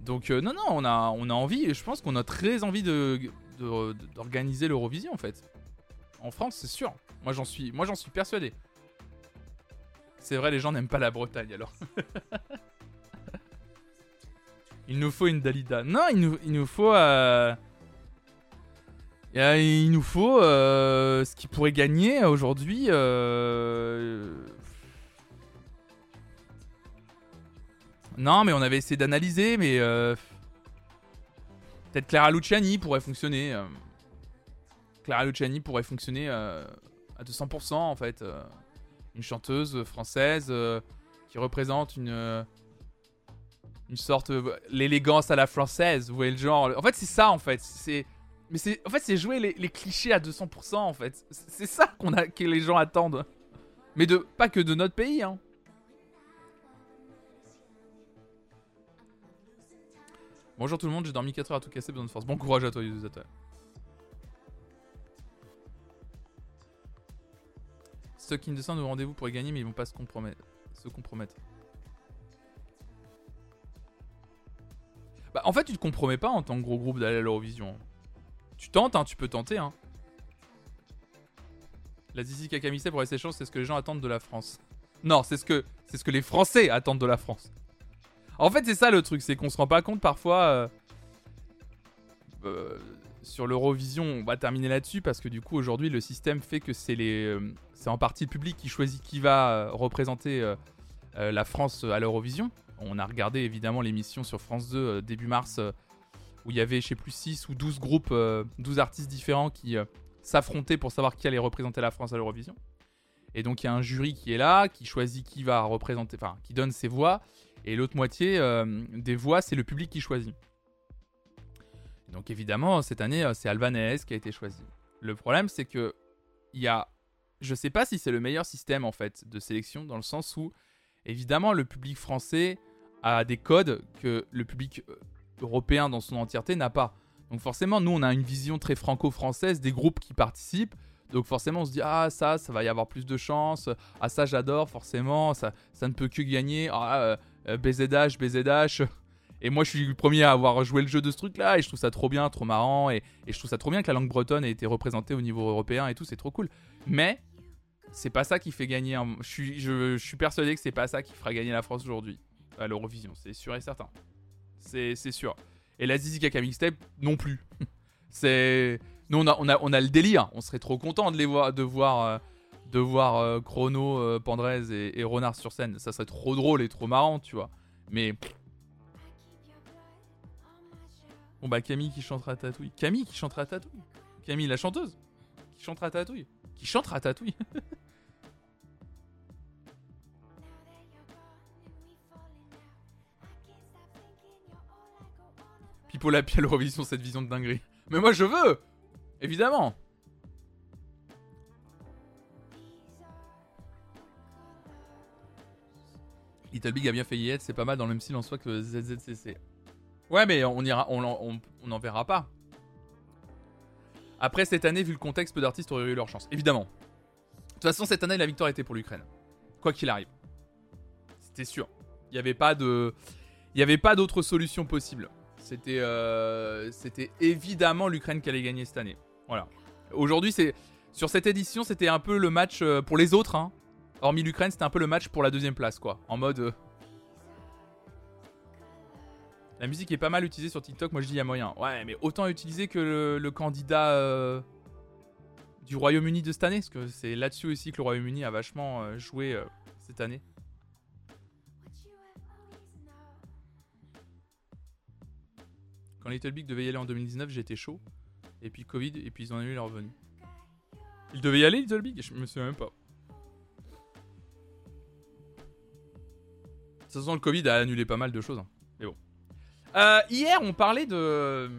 Speaker 1: Donc, euh, non, non, on a, on a envie, et je pense qu'on a très envie de- d'organiser l'Eurovision en fait. En France, c'est sûr. Moi, j'en suis, moi, j'en suis persuadé. C'est vrai, les gens n'aiment pas la Bretagne alors. il nous faut une Dalida. Non, il nous, il nous faut. euh, euh, il nous faut euh, ce qui pourrait gagner aujourd'hui. Non, mais on avait essayé d'analyser, mais peut-être Clara Luciani pourrait fonctionner. Clara Luciani pourrait fonctionner à 200% en fait. Une chanteuse française qui représente une une sorte l'élégance à la française. Vous voyez le genre. En fait, c'est ça en fait. C'est mais c'est en fait c'est jouer les, clichés à 200% en fait. C'est ça qu'on a que les gens attendent. Mais de pas que de notre pays hein. Bonjour tout le monde, j'ai dormi 4 heures à tout casser, besoin de force. Bon courage à toi, utilisateur. Ceux qui ne descendent au rendez-vous pourraient gagner, mais ils vont pas. Se compromettre. Bah, en fait, tu te compromets pas en tant que gros groupe d'aller à l'Eurovision. Tu tentes, hein, tu peux tenter. Hein. La Zizi Kakamissé pour rester chance, c'est ce que les gens attendent de la France. Non, c'est ce que c'est ce que les Français attendent de la France. En fait, c'est ça le truc, c'est qu'on se rend pas compte parfois. euh, euh, sur l'Eurovision, on va terminer là-dessus parce que du coup, aujourd'hui, le système fait que c'est les, euh, c'est en partie le public qui choisit qui va représenter la France à l'Eurovision. On a regardé évidemment l'émission sur France 2 euh, début mars euh, où il y avait, je sais plus, 6 ou 12 groupes, euh, 12 artistes différents qui euh, s'affrontaient pour savoir qui allait représenter la France à l'Eurovision. Et donc, il y a un jury qui est là, qui choisit qui va représenter, enfin, qui donne ses voix. Et l'autre moitié euh, des voix, c'est le public qui choisit. Donc évidemment, cette année, euh, c'est Albanese qui a été choisi. Le problème, c'est que il y a, je sais pas si c'est le meilleur système en fait de sélection dans le sens où, évidemment, le public français a des codes que le public euh, européen dans son entièreté n'a pas. Donc forcément, nous, on a une vision très franco-française des groupes qui participent. Donc forcément, on se dit ah ça, ça va y avoir plus de chance. Ah ça, j'adore forcément. Ça, ça ne peut que gagner. Ah euh, BZH, BZH. Et moi, je suis le premier à avoir joué le jeu de ce truc-là, et je trouve ça trop bien, trop marrant, et, je trouve ça trop bien que la langue bretonne ait été représentée au niveau européen et tout, c'est trop cool. Mais c'est pas ça qui fait gagner. Je, suis, je suis persuadé que c'est pas ça qui fera gagner la France aujourd'hui à l'Eurovision, c'est sûr et certain. C'est sûr. Et la Zizi Kaka Mixtape non plus. c'est nous on a, on a on a le délire. On serait trop content de les voir, de voir. euh, de voir euh, Chrono, euh, Pandrez et, et Renard sur scène, ça serait trop drôle et trop marrant, tu vois. Mais Bon bah Camille qui chantera Tatouille. Camille qui chantera Tatouille. Camille la chanteuse qui chantera Tatouille. Qui chantera Tatouille. Pipo Lapi à l'Eurovision, cette vision de dinguerie. Mais moi je veux Évidemment Little Big a bien fait y être, c'est pas mal dans le même style en soi que ZZCC. Ouais, mais on ira, on, on, verra pas. Après cette année, vu le contexte, peu d'artistes auraient eu leur chance. Évidemment. De toute façon, cette année, la victoire était pour l'Ukraine. Quoi qu'il arrive. C'était sûr. Il avait pas de. Il n'y avait pas d'autre solution possible. C'était euh, c'était évidemment l'Ukraine qui allait gagner cette année. Voilà. Aujourd'hui, sur cette édition, c'était un peu le match euh, pour les autres. Hein. Hormis l'Ukraine, c'était un peu le match pour la deuxième place, quoi. En mode. Euh, la musique est pas mal utilisée sur TikTok, moi je dis y a moyen. Ouais, mais autant utiliser que le, candidat du Royaume-Uni de cette année, parce que c'est là-dessus aussi que le Royaume-Uni a vachement joué cette année. Quand Little Big devait y aller en 2019, j'étais chaud. Et puis Covid, et puis ils ont eu leur revenu. Il devait y aller, Little Big? Je me souviens même pas. De toute façon, le Covid a annulé pas mal de choses. Hein. Mais bon. Euh, hier, on parlait de.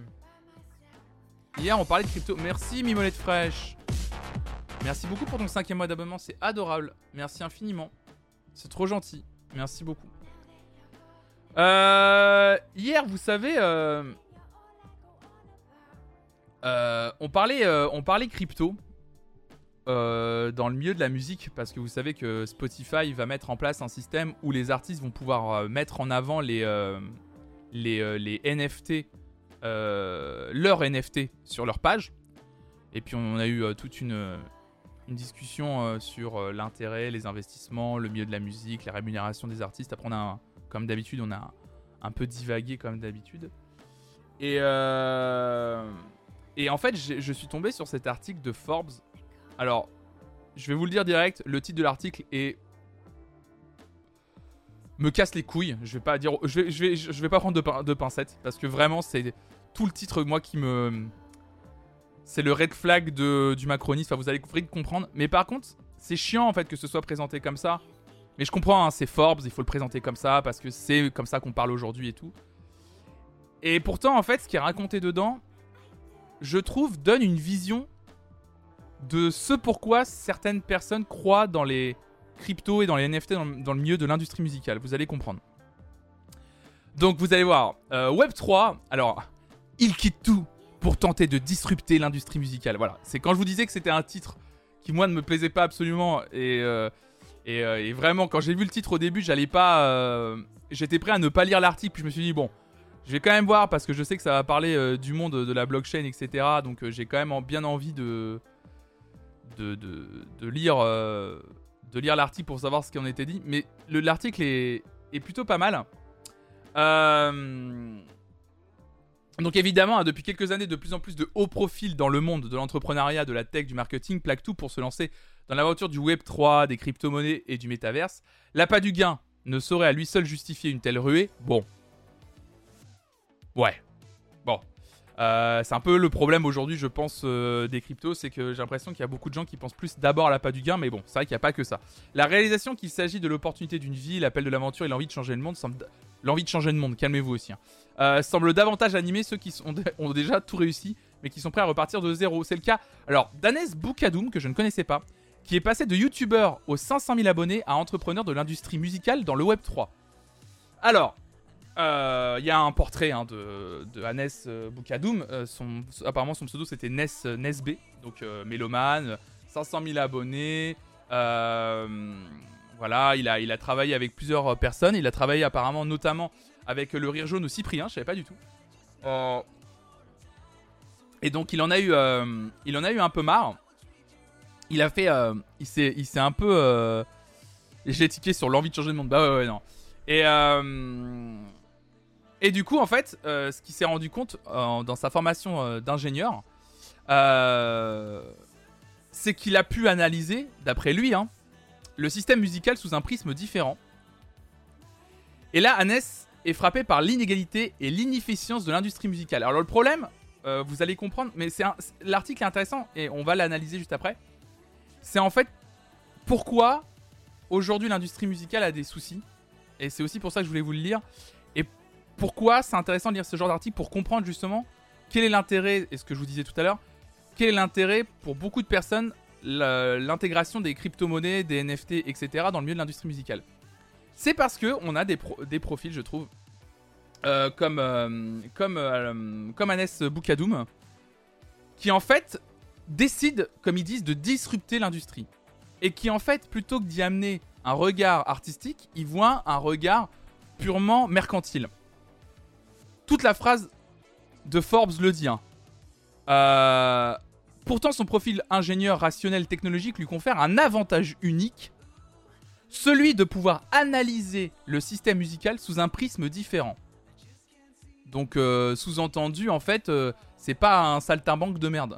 Speaker 1: Hier, on parlait de crypto. Merci, Mimolette Fraîche. Merci beaucoup pour ton cinquième mois d'abonnement. C'est adorable. Merci infiniment. C'est trop gentil. Merci beaucoup. Euh, hier, vous savez, euh, euh, on, parlait, euh, on parlait crypto euh, dans le milieu de la musique parce que vous savez que Spotify va mettre en place un système où les artistes vont pouvoir mettre en avant les, les, les, NFT, leurs NFT sur leur page. Et puis on a eu toute une, discussion sur l'intérêt, les investissements, le milieu de la musique, la rémunération des artistes. Après on a, comme d'habitude, on a un peu divagué comme d'habitude. Et et en fait, je suis tombé sur cet article de Forbes. Alors, je vais vous le dire direct, le titre de l'article est me casse les couilles. Je vais pas dire, je vais, pas prendre de, pincettes parce que vraiment c'est tout le titre moi qui me, c'est le red flag du macronisme. Enfin, vous allez comprendre. Mais par contre, c'est chiant en fait que ce soit présenté comme ça. Mais je comprends, hein, c'est Forbes, il faut le présenter comme ça parce que c'est comme ça qu'on parle aujourd'hui et tout. Et pourtant, en fait, ce qui est raconté dedans, je trouve, donne une vision de ce pourquoi certaines personnes croient dans les cryptos et dans les NFT dans, le milieu de l'industrie musicale. Vous allez comprendre. Donc vous allez voir, euh, Web3, alors, il quitte tout pour tenter de disrupter l'industrie musicale. Voilà, c'est quand je vous disais que c'était un titre qui moi ne me plaisait pas absolument et, euh, euh, et, vraiment quand j'ai vu le titre au début, j'allais pas, j'étais prêt à ne pas lire l'article puis je me suis dit bon, je vais quand même voir parce que je sais que ça va parler euh, du monde de la blockchain, etc. Donc euh, j'ai quand même bien envie de, de, euh, de lire l'article pour savoir ce qui en était dit. Mais l'article est, est, plutôt pas mal. Donc évidemment, hein, depuis quelques années, de plus en plus de hauts profils dans le monde de l'entrepreneuriat, de la tech, du marketing plaquent tout pour se lancer dans l'aventure du Web 3, des crypto-monnaies et du métaverse. L'appât du gain ne saurait à lui seul justifier une telle ruée. Bon, Ouais. Bon. Euh, c'est un peu le problème aujourd'hui, je pense, euh, des cryptos, c'est que j'ai l'impression qu'il y a beaucoup de gens qui pensent plus d'abord à l'appât du gain, mais bon, c'est vrai qu'il n'y a pas que ça. La réalisation qu'il s'agit de l'opportunité d'une vie, l'appel de l'aventure et l'envie de changer le monde, semble... l'envie de changer le monde, calmez-vous aussi, hein. euh, semble davantage animer ceux qui ont déjà tout réussi, mais qui sont prêts à repartir de zéro. C'est le cas, alors, d'Anes Boukadoum, que je ne connaissais pas, qui est passé de youtubeur aux 500 000 abonnés à entrepreneur de l'industrie musicale dans le Web 3. Alors, il euh, y a un portrait hein, de, de Hannes euh, Boukadoum. Euh, son, apparemment, son pseudo c'était Nes, Nesb, donc mélomane, 500 000 abonnés. voilà, il a, il a travaillé avec plusieurs personnes. Il a travaillé apparemment notamment avec le Rire Jaune au Cyprien, je savais pas du tout. et donc il en a eu, en a eu un peu marre. Il a fait, il s'est un peu, j'ai tiqué sur l'envie de changer de monde. Bah ouais, ouais non. Et et du coup, en fait, euh, ce qu'il s'est rendu compte euh, dans sa formation euh, d'ingénieur, c'est qu'il a pu analyser, d'après lui, hein, le système musical sous un prisme différent. Et là, Hannes est frappé par l'inégalité et l'inefficience de l'industrie musicale. Alors le problème, vous allez comprendre, mais c'est l'article est intéressant et on va l'analyser juste après. C'est en fait pourquoi aujourd'hui l'industrie musicale a des soucis. Et c'est aussi pour ça que je voulais vous le lire pourquoi c'est intéressant de lire ce genre d'article pour comprendre justement quel est l'intérêt, et ce que je vous disais tout à l'heure, quel est l'intérêt pour beaucoup de personnes l'intégration des crypto-monnaies, des NFT, etc. dans le milieu de l'industrie musicale. C'est parce que on a des, profils, je trouve, euh, comme, euh, comme, euh, Anes Boukadoum, qui en fait décide, comme ils disent, de disrupter l'industrie. Et qui en fait, plutôt que d'y amener un regard artistique, il voit un regard purement mercantile. Toute la phrase de Forbes le dit. Hein. Euh, pourtant, son profil ingénieur rationnel technologique lui confère un avantage unique, celui de pouvoir analyser le système musical sous un prisme différent. Donc, euh, sous-entendu, en fait, euh, c'est pas un saltimbanque de merde.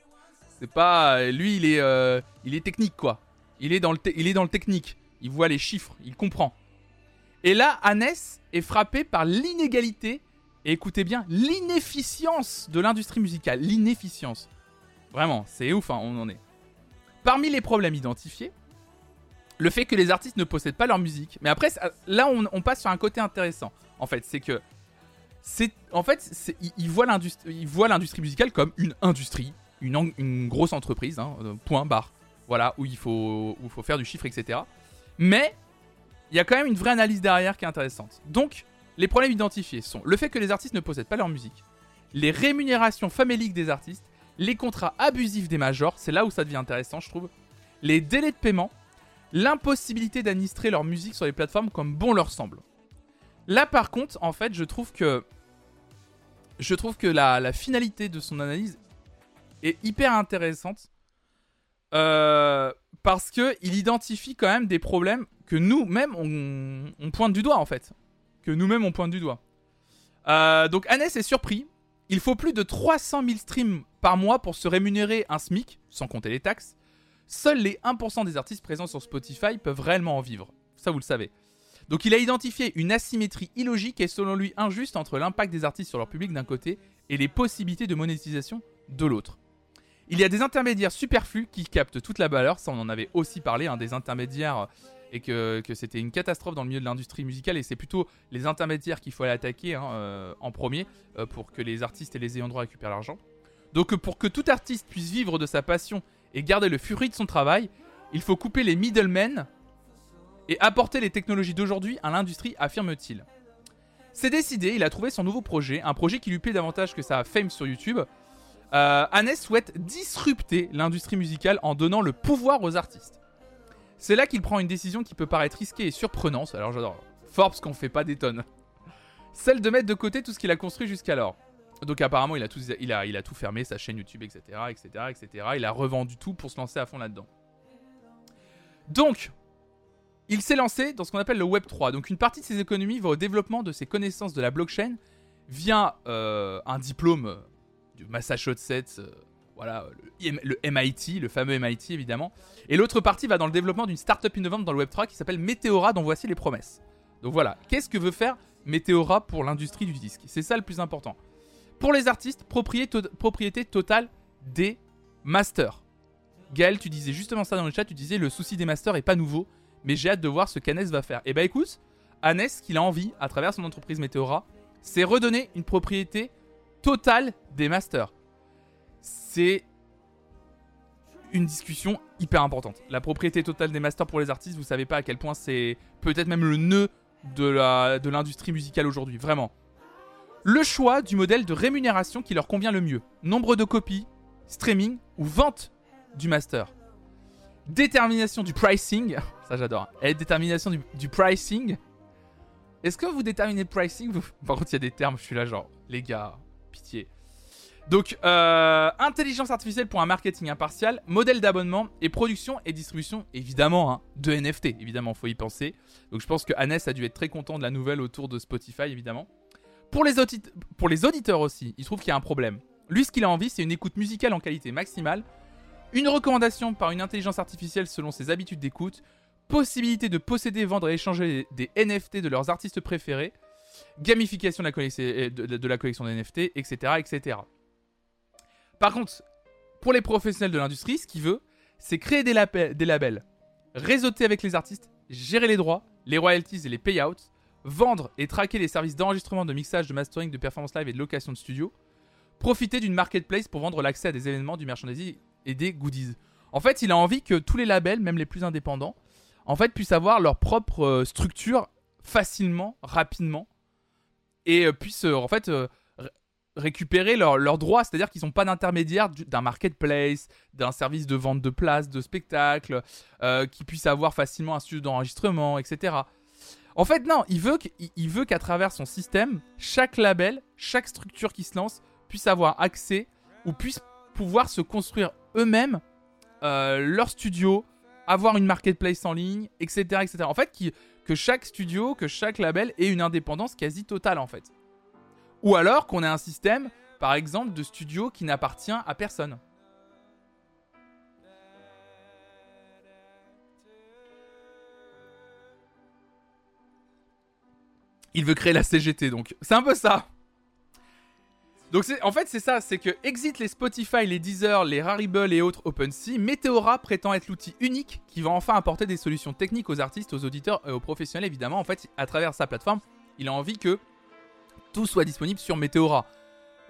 Speaker 1: C'est pas. Lui, il est, il est technique, quoi. Il est, dans le il est dans le technique. Il voit les chiffres, il comprend. Et là, Annès est frappé par l'inégalité, et écoutez bien, l'inefficience de l'industrie musicale. L'inefficience. Vraiment, c'est ouf, hein, on en est. Parmi les problèmes identifiés, le fait que les artistes ne possèdent pas leur musique. Mais après, là, on, passe sur un côté intéressant. En fait, c'est que. C'est, en fait, ils voient l'industrie musicale comme une industrie, une, grosse entreprise, hein, euh, point barre. Voilà, où il, faut, où faut faire du chiffre, etc. Mais il y a quand même une vraie analyse derrière qui est intéressante. Donc, les problèmes identifiés sont le fait que les artistes ne possèdent pas leur musique, les rémunérations faméliques des artistes, les contrats abusifs des majors, c'est là où ça devient intéressant, je trouve, les délais de paiement, l'impossibilité d'administrer leur musique sur les plateformes comme bon leur semble. Là, par contre, en fait, je trouve que je trouve que la, finalité de son analyse est hyper intéressante euh, parce que il identifie quand même des problèmes que nous-mêmes on, pointe du doigt en fait. Que nous-mêmes on pointe du doigt. Euh, donc Annès est surpris. Il faut plus de 300 000 streams par mois pour se rémunérer un SMIC, sans compter les taxes. Seuls les 1% des artistes présents sur Spotify peuvent réellement en vivre. Ça, vous le savez. Donc il a identifié une asymétrie illogique et selon lui injuste entre l'impact des artistes sur leur public d'un côté et les possibilités de monétisation de l'autre. Il y a des intermédiaires superflus qui captent toute la valeur, ça on en avait aussi parlé, hein, des intermédiaires et que, c'était une catastrophe dans le milieu de l'industrie musicale et c'est plutôt les intermédiaires qu'il faut aller attaquer hein, euh, en premier euh, pour que les artistes et les ayants droit récupèrent l'argent. Donc pour que tout artiste puisse vivre de sa passion et garder le fruit de son travail, il faut couper les middlemen et apporter les technologies d'aujourd'hui à l'industrie, affirme-t-il. C'est décidé, il a trouvé son nouveau projet, un projet qui lui plaît davantage que sa fame sur YouTube. Euh, souhaite disrupter l'industrie musicale en donnant le pouvoir aux artistes. C'est là qu'il prend une décision qui peut paraître risquée et surprenante. Alors j'adore. Forbes qu'on fait pas des tonnes. Celle de mettre de côté tout ce qu'il a construit jusqu'alors. Donc apparemment il a, tout, fermé, sa chaîne YouTube, etc., etc., etc. Il a revendu tout pour se lancer à fond là-dedans. Donc, il s'est lancé dans ce qu'on appelle le Web 3. Donc une partie de ses économies va au développement de ses connaissances de la blockchain via euh, un diplôme du Massachusetts, euh, voilà, le, MIT, le fameux MIT évidemment. Et l'autre partie va dans le développement d'une startup innovante dans le Web3 qui s'appelle Meteora, dont voici les promesses. Donc voilà, qu'est-ce que veut faire Meteora pour l'industrie du disque? C'est ça le plus important. Pour les artistes, propriété, totale des masters. Gaël, tu disais justement ça dans le chat, tu disais le souci des masters est pas nouveau, mais j'ai hâte de voir ce qu'Anes va faire. Et eh bah ben, écoute, Anes, qu'il a envie, à travers son entreprise Meteora, c'est redonner une propriété totale des masters c'est une discussion hyper importante. La propriété totale des masters pour les artistes, vous savez pas à quel point c'est peut-être même le nœud de l'industrie musicale aujourd'hui, vraiment. Le choix du modèle de rémunération qui leur convient le mieux. Nombre de copies, streaming ou vente du master. Détermination du pricing, ça j'adore. Et détermination du, du pricing. Est-ce que vous déterminez le pricing Par contre, il y a des termes, je suis là genre, les gars, pitié. Donc, euh, intelligence artificielle pour un marketing impartial, modèle d'abonnement et production et distribution, évidemment, hein, de NFT. Évidemment, faut y penser. Donc, je pense que Hannes a dû être très content de la nouvelle autour de Spotify, évidemment. Pour les, pour les auditeurs aussi, il trouve qu'il y a un problème. Lui, ce qu'il a envie, c'est une écoute musicale en qualité maximale, une recommandation par une intelligence artificielle selon ses habitudes d'écoute, possibilité de posséder, vendre et échanger des NFT de leurs artistes préférés, gamification de la, de la collection de NFT, etc., etc. Par contre, pour les professionnels de l'industrie, ce qu'il veut, c'est créer des, labels, réseauter avec les artistes, gérer les droits, les royalties et les payouts, vendre et traquer les services d'enregistrement, de mixage, de mastering, de performance live et de location de studio. Profiter d'une marketplace pour vendre l'accès à des événements, du merchandising et des goodies. En fait, il a envie que tous les labels, même les plus indépendants, en fait, puissent avoir leur propre euh, structure facilement, rapidement, et euh, puissent en fait récupérer leurs droits, c'est-à-dire qu'ils n'ont pas d'intermédiaire d'un marketplace, d'un service de vente de places, de spectacles, euh, qui puissent avoir facilement un studio d'enregistrement, etc. En fait, non, il veut qu'à travers son système, chaque label, chaque structure qui se lance puisse avoir accès ou puisse pouvoir se construire eux-mêmes euh, leur studio, avoir une marketplace en ligne, etc. etc. En fait, que chaque studio, que chaque label ait une indépendance quasi totale en fait. Ou alors qu'on ait un système, par exemple, de studio qui n'appartient à personne. Il veut créer la CGT, donc c'est un peu ça. Donc en fait c'est ça, c'est que exit les Spotify, les Deezer, les Rarible et autres OpenSea, Meteora prétend être l'outil unique qui va enfin apporter des solutions techniques aux artistes, aux auditeurs et aux professionnels évidemment. En fait, à travers sa plateforme, il a envie que tout soit disponible sur Meteora.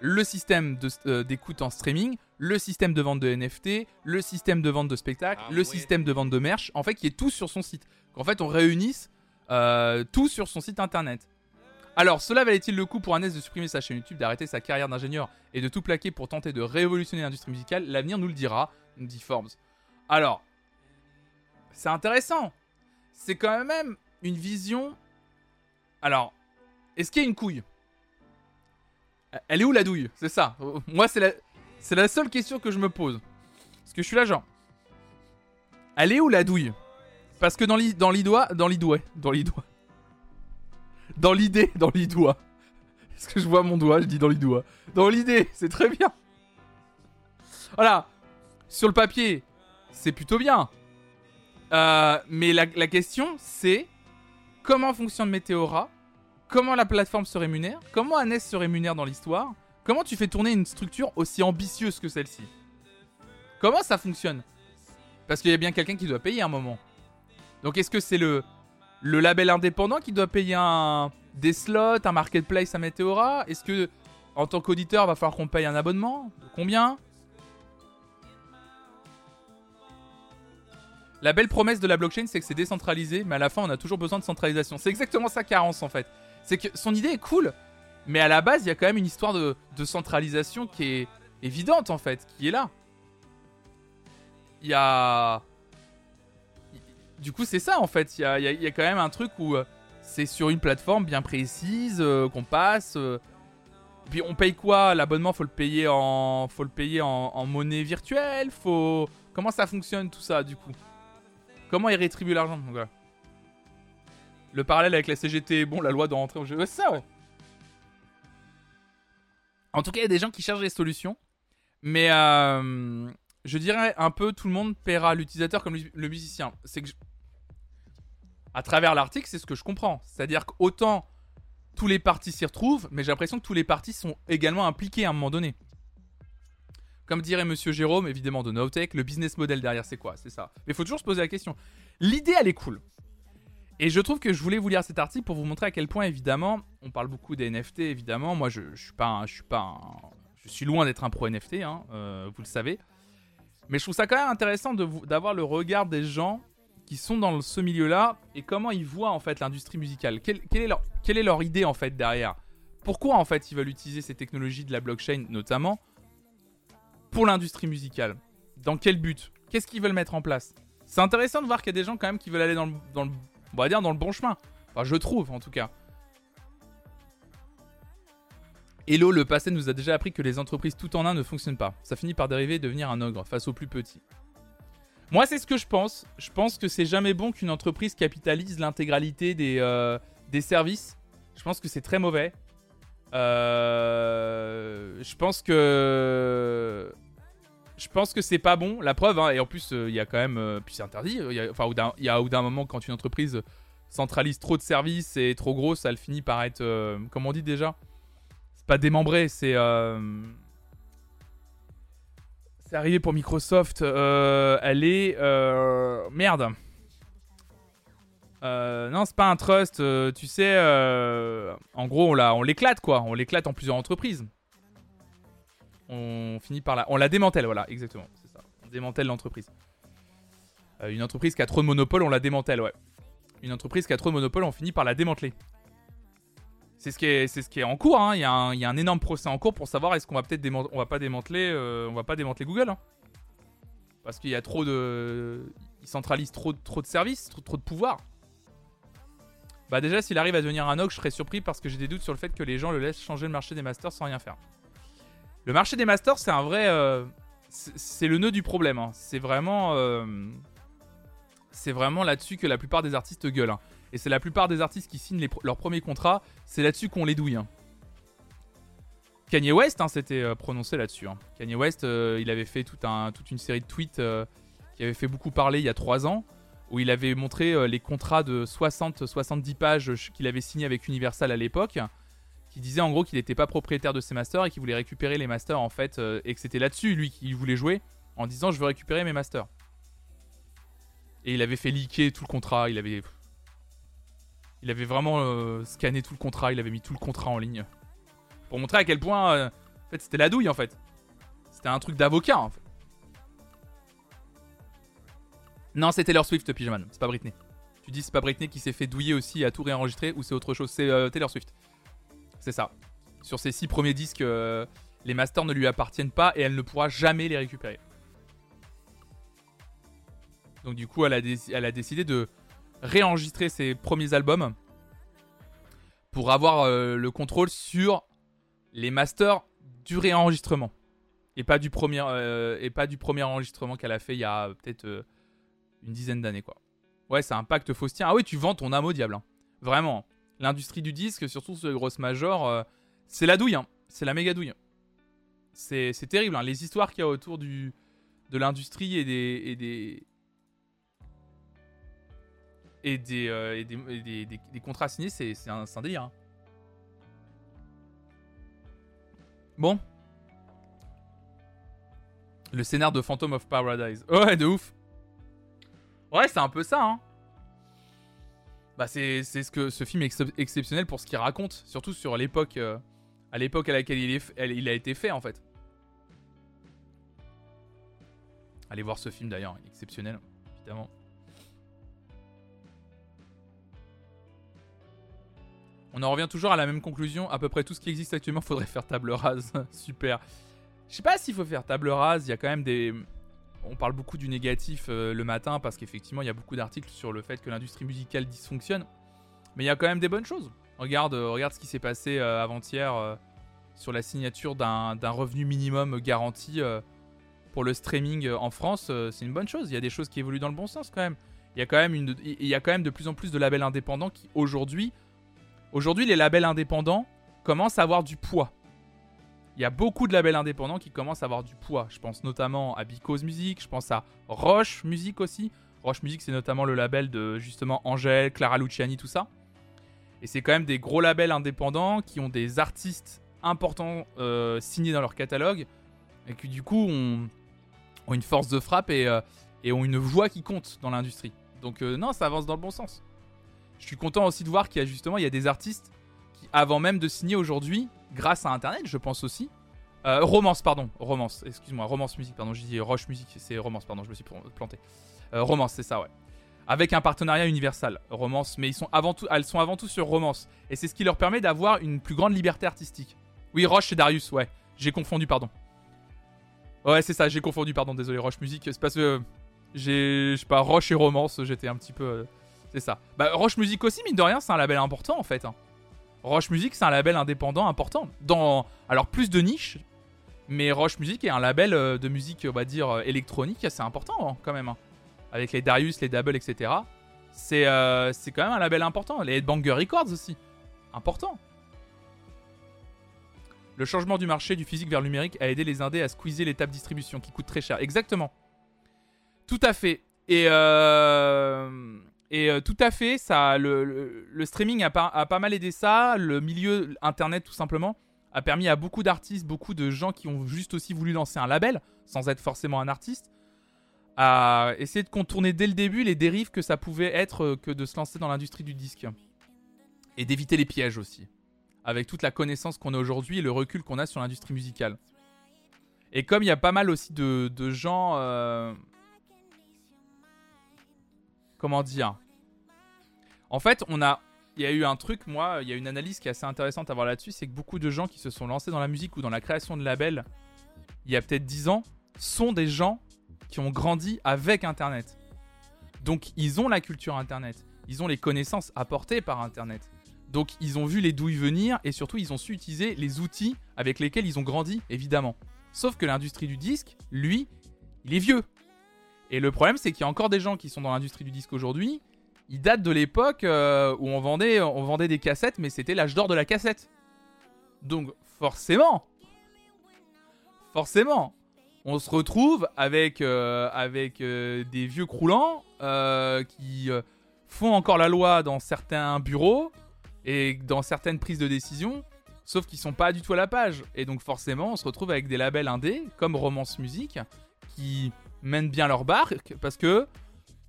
Speaker 1: Le système euh, d'écoute en streaming, le système de vente de NFT, le système de vente de spectacles, ah le système de vente de merch, en fait, qui est tout sur son site. Qu'en fait, on réunisse euh, tout sur son site internet. Alors, cela valait-il le coup pour Annès de supprimer sa chaîne YouTube, d'arrêter sa carrière d'ingénieur et de tout plaquer pour tenter de révolutionner l'industrie musicale? L'avenir nous le dira, nous dit Forbes. Alors, c'est intéressant. C'est quand même une vision. Alors, est-ce qu'il y a une couille? Elle est où la douille? C'est ça. Moi, c'est la... c'est la seule question que je me pose. Parce que je suis là, genre. Elle est où la douille? Parce que dans l'idée, dans l'idois, dans l'idouet, dans l'idois. Dans l'idée, dans l'idois. Est-ce que je vois mon doigt? Je dis dans l'idois. Dans l'idée, c'est très bien. Voilà. Sur le papier, c'est plutôt bien. Euh, mais la, question, c'est comment fonctionne Meteora comment la plateforme se rémunère, comment Annès se rémunère dans l'histoire, comment tu fais tourner une structure aussi ambitieuse que celle-ci. Comment ça fonctionne? Parce qu'il y a bien quelqu'un qui doit payer à un moment. Donc est-ce que c'est le, le label indépendant qui doit payer un, des slots, un marketplace à Meteora Est-ce que en tant qu'auditeur, va falloir qu'on paye un abonnement? Combien? La belle promesse de la blockchain, c'est que c'est décentralisé, mais à la fin, on a toujours besoin de centralisation. C'est exactement ça carence en fait c'est que son idée est cool, mais à la base, il y a quand même une histoire de, centralisation qui est évidente en fait, qui est là. Il y a. Du coup, c'est ça en fait. Il y a, quand même un truc où euh, c'est sur une plateforme bien précise euh, qu'on passe. Euh. puis on paye quoi? L'abonnement, faut le payer en, faut le payer en, monnaie virtuelle? Faut. Comment ça fonctionne tout ça du coup? Comment il rétribue l'argent le parallèle avec la CGT bon, la loi doit rentrer en jeu. c'est ça, ouais. En tout cas, il y a des gens qui cherchent des solutions. Mais euh, je dirais un peu tout le monde paiera l'utilisateur comme le musicien. C'est que à travers l'article, c'est ce que je comprends. C'est-à-dire qu'autant tous les partis s'y retrouvent, mais j'ai l'impression que tous les partis sont également impliqués à un moment donné. Comme dirait Monsieur Jérôme, évidemment de Nowtech, le business model derrière, c'est quoi? C'est ça. Mais il faut toujours se poser la question. L'idée, elle est cool. Et je trouve que je voulais vous lire cet article pour vous montrer à quel point, évidemment, on parle beaucoup des NFT, évidemment. Moi, je, suis pas, je suis loin d'être un pro NFT, hein, euh, vous le savez. Mais je trouve ça quand même intéressant d'avoir le regard des gens qui sont dans ce milieu-là et comment ils voient en fait l'industrie musicale. Quelle, est leur, idée en fait derrière? Pourquoi en fait ils veulent utiliser ces technologies de la blockchain notamment pour l'industrie musicale? Dans quel but? Qu'est-ce qu'ils veulent mettre en place? C'est intéressant de voir qu'il y a des gens quand même qui veulent aller dans le, dans le on va dire dans le bon chemin. Enfin, je trouve en tout cas. Hello, le passé nous a déjà appris que les entreprises tout en un ne fonctionnent pas. Ça finit par dériver et devenir un ogre face aux plus petits. Moi, c'est ce que je pense. Je pense que c'est jamais bon qu'une entreprise capitalise l'intégralité des, euh, des services. Je pense que c'est très mauvais. Euh, je pense que je pense que c'est pas bon. La preuve, hein, et en plus, euh, il y a quand même. Euh, puis c'est interdit. enfin, il y a au d'un moment, quand une entreprise centralise trop de services et trop grosse, elle finit par être. Euh, comment on dit déjà C'est pas démembré, c'est. c'est arrivé pour Microsoft. elle est. merde. Non, c'est pas un trust. tu sais, en gros, on l'éclate quoi. On l'éclate en plusieurs entreprises. On finit par la, on la démantèle, voilà, exactement. C'est ça. On démantèle l'entreprise. Euh, une entreprise qui a trop de monopole, on la démantèle, ouais. Une entreprise qui a trop de monopole, on finit par la démanteler. C'est ce qui est, en cours. hein. Il y, a un- énorme procès en cours pour savoir est-ce qu'on va peut-être démanteler, euh, on va pas démanteler Google. hein. Parce qu'il y a trop de, ils centralisent trop, trop de services, trop, trop de pouvoir. Bah déjà, s'il arrive à devenir un OG, je serais surpris parce que j'ai des doutes sur le fait que les gens le laissent changer le marché des masters sans rien faire. Le marché des masters, c'est un vrai, euh, c'est le nœud du problème. hein. C'est vraiment, euh, c'est vraiment là-dessus que la plupart des artistes gueulent. hein. Et c'est la plupart des artistes qui signent leurs premiers contrats, c'est là-dessus qu'on les douille. hein. Kanye West s'était euh, prononcé là-dessus. Kanye West, il avait fait toute une série de tweets qui avait fait beaucoup parler il y a 3 ans, où il avait montré les contrats de 60-70 pages qu'il avait signés avec Universal à l'époque, qui disait en gros qu'il n'était pas propriétaire de ses masters et qu'il voulait récupérer les masters en fait, euh, et que c'était là-dessus lui qu'il voulait jouer, en disant je veux récupérer mes masters. Et il avait fait leaker tout le contrat, il avait... Il avait vraiment euh, scanné tout le contrat, il avait mis tout le contrat en ligne. Pour montrer à quel point, euh, en fait, c'était la douille en fait. C'était un truc d'avocat en fait. Non, c'est Taylor Swift, Pyjaman, c'est pas Britney. Tu dis c'est pas Britney qui s'est fait douiller aussi à tout réenregistrer ou c'est autre chose C'est Taylor Swift. C'est ça. Sur ses six premiers disques, euh, les masters ne lui appartiennent pas et elle ne pourra jamais les récupérer. Donc du coup, elle a, décidé de réenregistrer ses premiers albums pour avoir euh, le contrôle sur les masters du réenregistrement et pas du premier euh, et pas du premier enregistrement qu'elle a fait il y a peut-être une dizaine d'années quoi. Ouais, c'est un pacte faustien. Ah oui, tu vends ton âme au diable. hein. Vraiment. L'industrie du disque, surtout ce grosse major, euh, c'est la douille. hein. C'est la méga douille. C'est terrible. hein. Les histoires qu'il y a autour du, de l'industrie et des, et des, et des, euh, et des, des- contrats signés, c'est un, un délire. hein. Bon. Le scénar de Phantom of Paradise. Ouais, de ouf. Ouais, c'est un peu ça, hein. Bah, c'est ce que ce film est ex- exceptionnel pour ce qu'il raconte, surtout sur l'époque, euh, à l'époque à laquelle il, il a été fait, en fait. Allez voir ce film d'ailleurs, exceptionnel, évidemment. On en revient toujours à la même conclusion. À peu près tout ce qui existe actuellement, faudrait faire table rase. Super. Je sais pas s'il faut faire table rase. Il y a quand même des. On parle beaucoup du négatif euh, le matin parce qu'effectivement, il y a beaucoup d'articles sur le fait que l'industrie musicale dysfonctionne. Mais il y a quand même des bonnes choses. Regarde, euh, ce qui s'est passé euh, avant-hier sur la signature d'un revenu minimum garanti pour le streaming en France. C'est une bonne chose. Il y a des choses qui évoluent dans le bon sens quand même. Il y a quand même, il y a quand même de plus en plus de labels indépendants qui aujourd'hui Aujourd'hui, les labels indépendants commencent à avoir du poids. Il y a beaucoup de labels indépendants qui commencent à avoir du poids. Je pense notamment à Because Music, je pense à Roche Music aussi. Roche Music, c'est notamment le label de justement Angèle, Clara Luciani, tout ça. Et c'est quand même des gros labels indépendants qui ont des artistes importants euh, signés dans leur catalogue et qui du coup ont, une force de frappe et, euh, et ont une voix qui compte dans l'industrie. Donc euh, non, ça avance dans le bon sens. Je suis content aussi de voir qu'il y a justement il y a des artistes qui, avant même de signer aujourd'hui, grâce à Internet, je pense aussi. Euh, romance, pardon, romance, excuse-moi, romance musique, pardon, j'ai dit Roche musique, c'est romance, pardon, je me suis planté. Euh, romance, c'est ça, ouais. Avec un partenariat universal, romance, mais ils sont avant tout, elles sont avant tout sur romance, et c'est ce qui leur permet d'avoir une plus grande liberté artistique. Oui, Roche, c'est Darius, ouais, j'ai confondu, pardon. Ouais, c'est ça, j'ai confondu, pardon, désolé, Roche musique, c'est parce que j'ai, je sais pas, Roche et romance, j'étais un petit peu. euh, c'est ça. Bah, Roche Music aussi, mine de rien, c'est un label important en fait. hein. Roche Music, c'est un label indépendant important. Dans, alors, plus de niche, mais Roche Music est un label euh, de musique, on va dire, euh, électronique assez important hein, quand même. hein. Avec les Darius, les Double, etc. C'est euh, c'est quand même un label important. Les Headbanger Records aussi. Important. Le changement du marché du physique vers le numérique a aidé les indés à squeezer les tables distribution qui coûtent très cher. Exactement. Tout à fait. Et, et euh, tout à fait, ça, le, streaming a pas, a pas mal aidé ça. Le milieu internet, tout simplement, a permis à beaucoup d'artistes, beaucoup de gens qui ont juste aussi voulu lancer un label, sans être forcément un artiste, à essayer de contourner dès le début les dérives que ça pouvait être euh, que de se lancer dans l'industrie du disque. Et d'éviter les pièges aussi. Avec toute la connaissance qu'on a aujourd'hui et le recul qu'on a sur l'industrie musicale. Et comme il y a pas mal aussi de, gens... Euh, comment dire En fait, on a... Il y a eu un truc, moi, il y a une analyse qui est assez intéressante à voir là-dessus, c'est que beaucoup de gens qui se sont lancés dans la musique ou dans la création de labels il y a peut-être 10 ans sont des gens qui ont grandi avec Internet. Donc ils ont la culture Internet, ils ont les connaissances apportées par Internet. Donc ils ont vu les douilles venir et surtout ils ont su utiliser les outils avec lesquels ils ont grandi, évidemment. Sauf que l'industrie du disque, lui, il est vieux. Et le problème c'est qu'il y a encore des gens qui sont dans l'industrie du disque aujourd'hui. Ils datent de l'époque euh, où on vendait, on vendait des cassettes, mais c'était l'âge d'or de la cassette. Donc forcément, forcément, on se retrouve avec, euh, avec euh, des vieux croulants qui font encore la loi dans certains bureaux et dans certaines prises de décision, sauf qu'ils sont pas du tout à la page. Et donc forcément, on se retrouve avec des labels indés comme Romance Music qui mènent bien leur barque parce que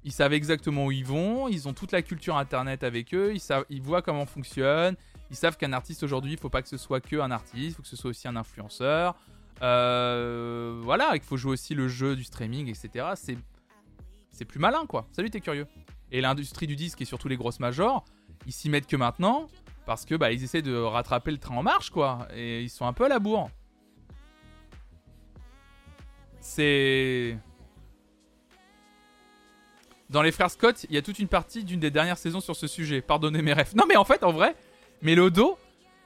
Speaker 1: ils savent exactement où ils vont, ils ont toute la culture internet avec eux, ils, savent, ils voient comment fonctionne, ils savent qu'un artiste aujourd'hui, il faut pas que ce soit que un artiste, il faut que ce soit aussi un influenceur. Euh, voilà, il faut jouer aussi le jeu du streaming, etc. C'est, c'est plus malin, quoi. Salut, t'es curieux. Et l'industrie du disque et surtout les grosses majors, ils s'y mettent que maintenant parce que bah ils essaient de rattraper le train en marche, quoi. Et ils sont un peu à la bourre. C'est dans les frères Scott, il y a toute une partie d'une des dernières saisons sur ce sujet. Pardonnez mes rêves. Non, mais en fait, en vrai, Mélodo,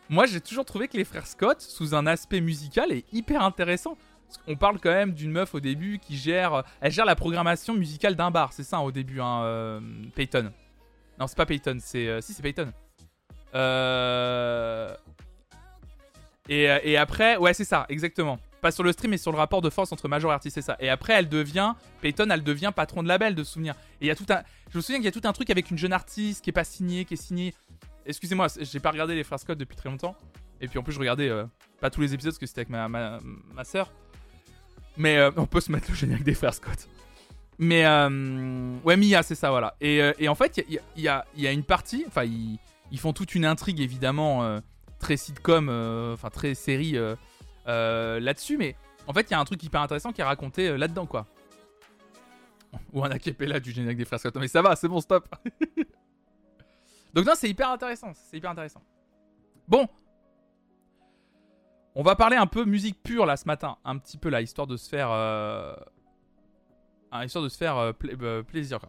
Speaker 1: moi, j'ai toujours trouvé que les frères Scott, sous un aspect musical, est hyper intéressant. On parle quand même d'une meuf au début qui gère, elle gère la programmation musicale d'un bar, c'est ça au début, hein, euh, Peyton. Non, c'est pas Peyton, c'est euh, si c'est Peyton. Euh... Et, et, après, ouais, c'est ça, exactement. Pas sur le stream, mais sur le rapport de force entre major et artiste, c'est ça. Et après, elle devient, Peyton, elle devient patron de label, de souvenir. Et il y a tout un, je me souviens qu'il y a tout un truc avec une jeune artiste qui est pas signée, qui est signée. Excusez-moi, j'ai pas regardé les frères Scott depuis très longtemps. Et puis en plus, je regardais euh, pas tous les épisodes parce que c'était avec ma, ma, ma soeur. Mais euh, on peut se mettre le générique des frères Scott. Mais euh, ouais, Mia, c'est ça, voilà. Et, et en fait, il y, y, y a, une partie, enfin, ils, ils, font toute une intrigue évidemment très sitcom, enfin très série là-dessus. Mais en fait, il y a un truc hyper intéressant qui est raconté là-dedans, quoi. Ou un acapella du générique des frères Scott. Mais ça va, c'est bon, stop. Donc non, c'est hyper intéressant, c'est hyper intéressant. Bon, on va parler un peu musique pure là ce matin, un petit peu là, histoire de se faire, euh... histoire de se faire euh, euh, plaisir.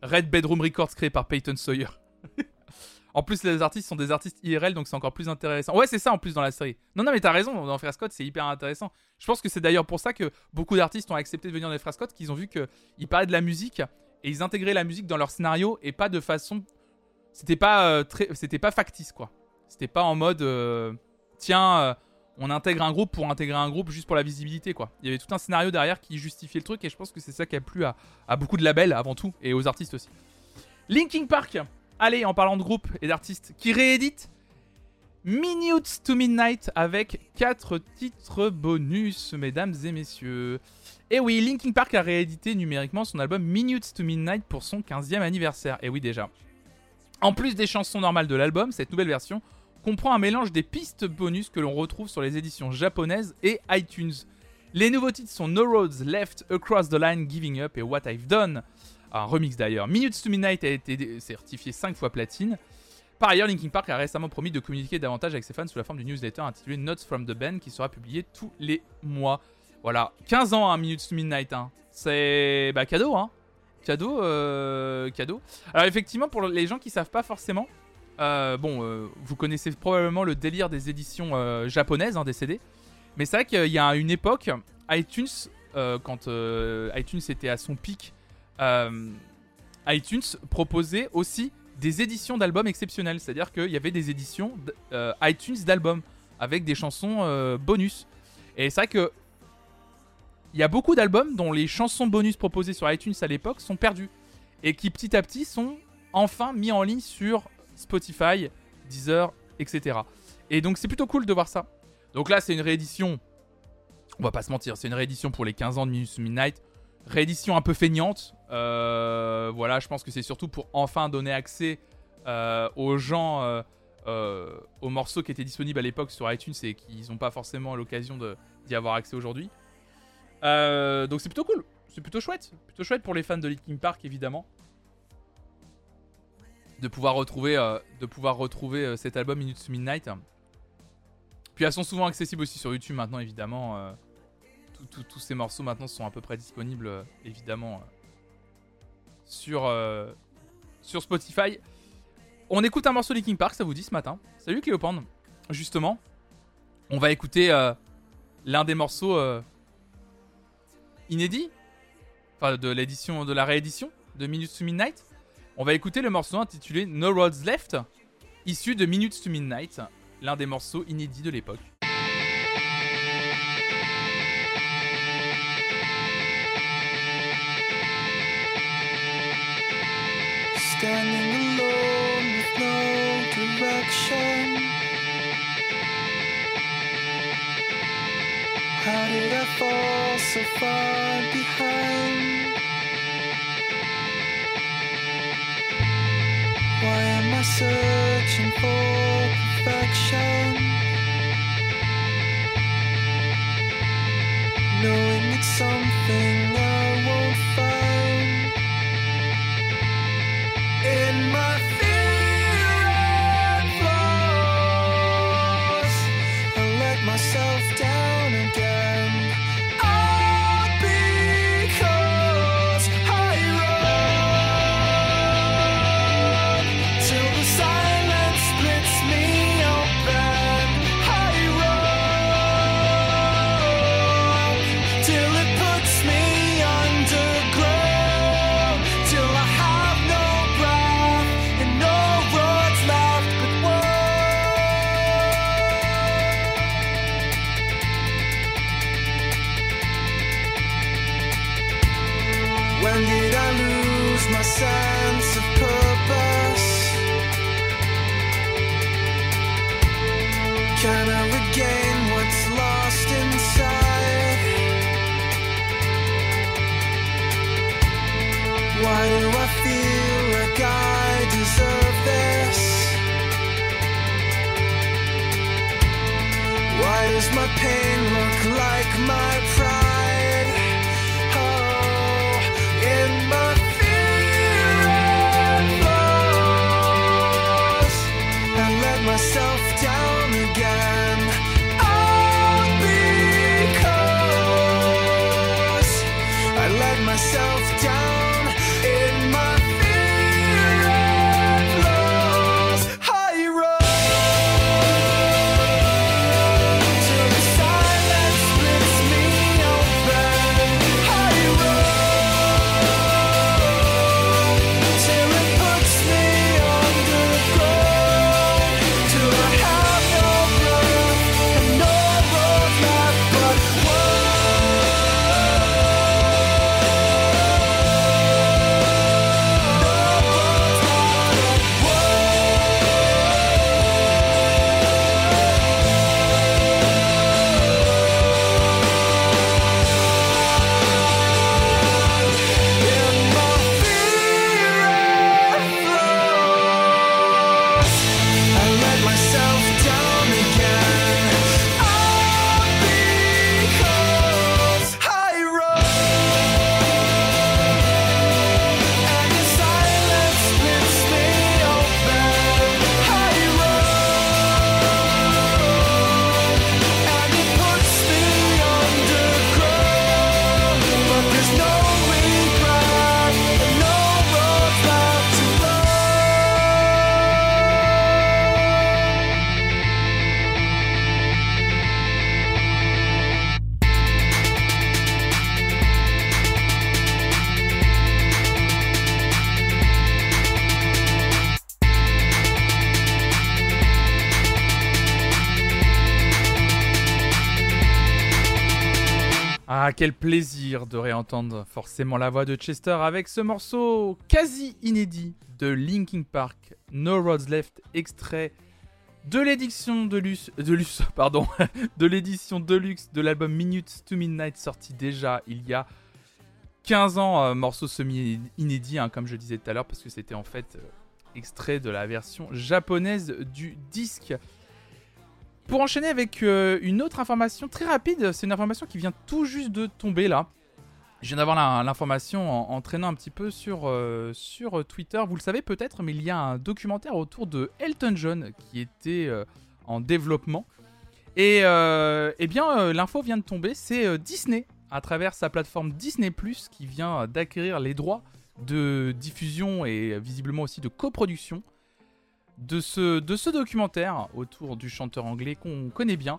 Speaker 1: Red Bedroom Records créé par Peyton Sawyer. en plus, les artistes sont des artistes IRL, donc c'est encore plus intéressant. Ouais, c'est ça en plus dans la série. Non, non, mais t'as raison, dans Scott, c'est hyper intéressant. Je pense que c'est d'ailleurs pour ça que beaucoup d'artistes ont accepté de venir dans Scott, qu'ils ont vu qu'ils parlaient de la musique et ils intégraient la musique dans leur scénario et pas de façon c'était pas euh, très, c'était pas factice quoi. C'était pas en mode euh, tiens, euh, on intègre un groupe pour intégrer un groupe juste pour la visibilité quoi. Il y avait tout un scénario derrière qui justifiait le truc et je pense que c'est ça qui a plu à, beaucoup de labels avant tout et aux artistes aussi. Linking Park, allez en parlant de groupe et d'artistes qui rééditent Minutes to Midnight avec 4 titres bonus, mesdames et messieurs. Et oui, Linking Park a réédité numériquement son album Minutes to Midnight pour son 15e anniversaire. Et oui, déjà. En plus des chansons normales de l'album, cette nouvelle version comprend un mélange des pistes bonus que l'on retrouve sur les éditions japonaises et iTunes. Les nouveaux titres sont No Roads Left, Across the Line, Giving Up et What I've Done. Un remix d'ailleurs. Minutes to Midnight a été certifié 5 fois platine. Par ailleurs, Linkin Park a récemment promis de communiquer davantage avec ses fans sous la forme d'une newsletter intitulée Notes from the Band qui sera publiée tous les mois. Voilà, 15 ans, hein, Minutes to Midnight. Hein. C'est bah, cadeau, hein. Cadeau, euh, cadeau. Alors effectivement, pour les gens qui savent pas forcément, euh, bon, euh, vous connaissez probablement le délire des éditions japonaises hein, des mais c'est vrai qu'il y a une époque, iTunes, quand iTunes était à son pic, iTunes proposait aussi des éditions d'albums exceptionnelles, c'est-à-dire qu'il y avait des éditions iTunes d'albums avec des chansons bonus. Et c'est vrai que il y a beaucoup d'albums dont les chansons bonus proposées sur iTunes à l'époque sont perdues et qui petit à petit sont enfin mis en ligne sur Spotify, Deezer, etc. Et donc c'est plutôt cool de voir ça. Donc là c'est une réédition, on va pas se mentir, c'est une réédition pour les 15 ans de Minutes Midnight. Réédition un peu feignante. voilà, je pense que c'est surtout pour enfin donner accès aux gens aux morceaux qui étaient disponibles à l'époque sur iTunes et qu'ils n'ont pas forcément l'occasion d'y avoir accès aujourd'hui. donc c'est plutôt cool, c'est plutôt chouette, plutôt chouette pour les fans de Linkin Park évidemment de pouvoir retrouver, de pouvoir retrouver cet album Minutes to Midnight. Puis elles sont souvent accessibles aussi sur YouTube maintenant, évidemment. Euh, tous ces morceaux maintenant sont à peu près disponibles, euh, évidemment, euh, sur, sur Spotify. On écoute un morceau de Linkin Park, ça vous dit ce matin Salut Cléopande. Justement, on va écouter l'un des morceaux inédits, enfin de l'édition, de la réédition de Minutes to Midnight. On va écouter le morceau intitulé No Roads Left, issu de Minutes to Midnight, l'un des morceaux inédits de l'époque.
Speaker 2: Standing alone with no direction. How did I fall so far behind? Why am I searching for? perfection. Knowing it's something I won't find
Speaker 1: quel plaisir de réentendre forcément la voix de Chester avec ce morceau quasi inédit de Linkin Park, No Roads Left, extrait de l'édition de luxe, de pardon, de l'édition deluxe de l'album Minutes to Midnight sorti déjà il y a 15 ans, euh, morceau semi-inédit, hein, comme je disais tout à l'heure, parce que c'était en fait euh, extrait de la version japonaise du disque. Pour enchaîner avec euh, une autre information très rapide, c'est une information qui vient tout juste de tomber là. Je viens d'avoir l'information en, traînant un petit peu sur, euh, sur Twitter. Vous le savez peut-être, mais il y a un documentaire autour de Elton John qui était euh, en développement. Et euh, eh bien, euh, l'info vient de tomber, c'est euh, Disney, à travers sa plateforme Disney ⁇ qui vient euh, d'acquérir les droits de diffusion et euh, visiblement aussi de coproduction de ce, documentaire autour du chanteur anglais qu'on connaît bien.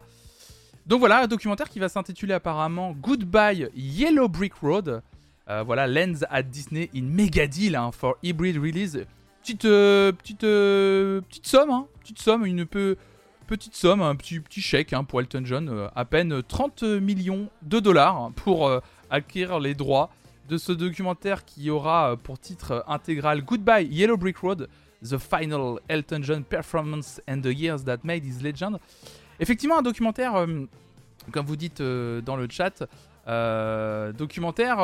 Speaker 1: Donc voilà, un documentaire qui va s'intituler apparemment Goodbye Yellow Brick Road. Euh, voilà, Lens at Disney in Mega Deal hein, for Hybrid Release. Petite, euh, petite, euh, petite somme, hein, petite somme, une peu, petite somme, un petit, petit chèque hein, pour Elton John, à peine 30 millions de dollars pour acquérir les droits de ce documentaire qui aura pour titre intégral Goodbye Yellow Brick Road, The Final Elton John Performance and the Years That Made His Legend. Effectivement, un documentaire, euh, comme vous dites euh, dans le chat, euh, documentaire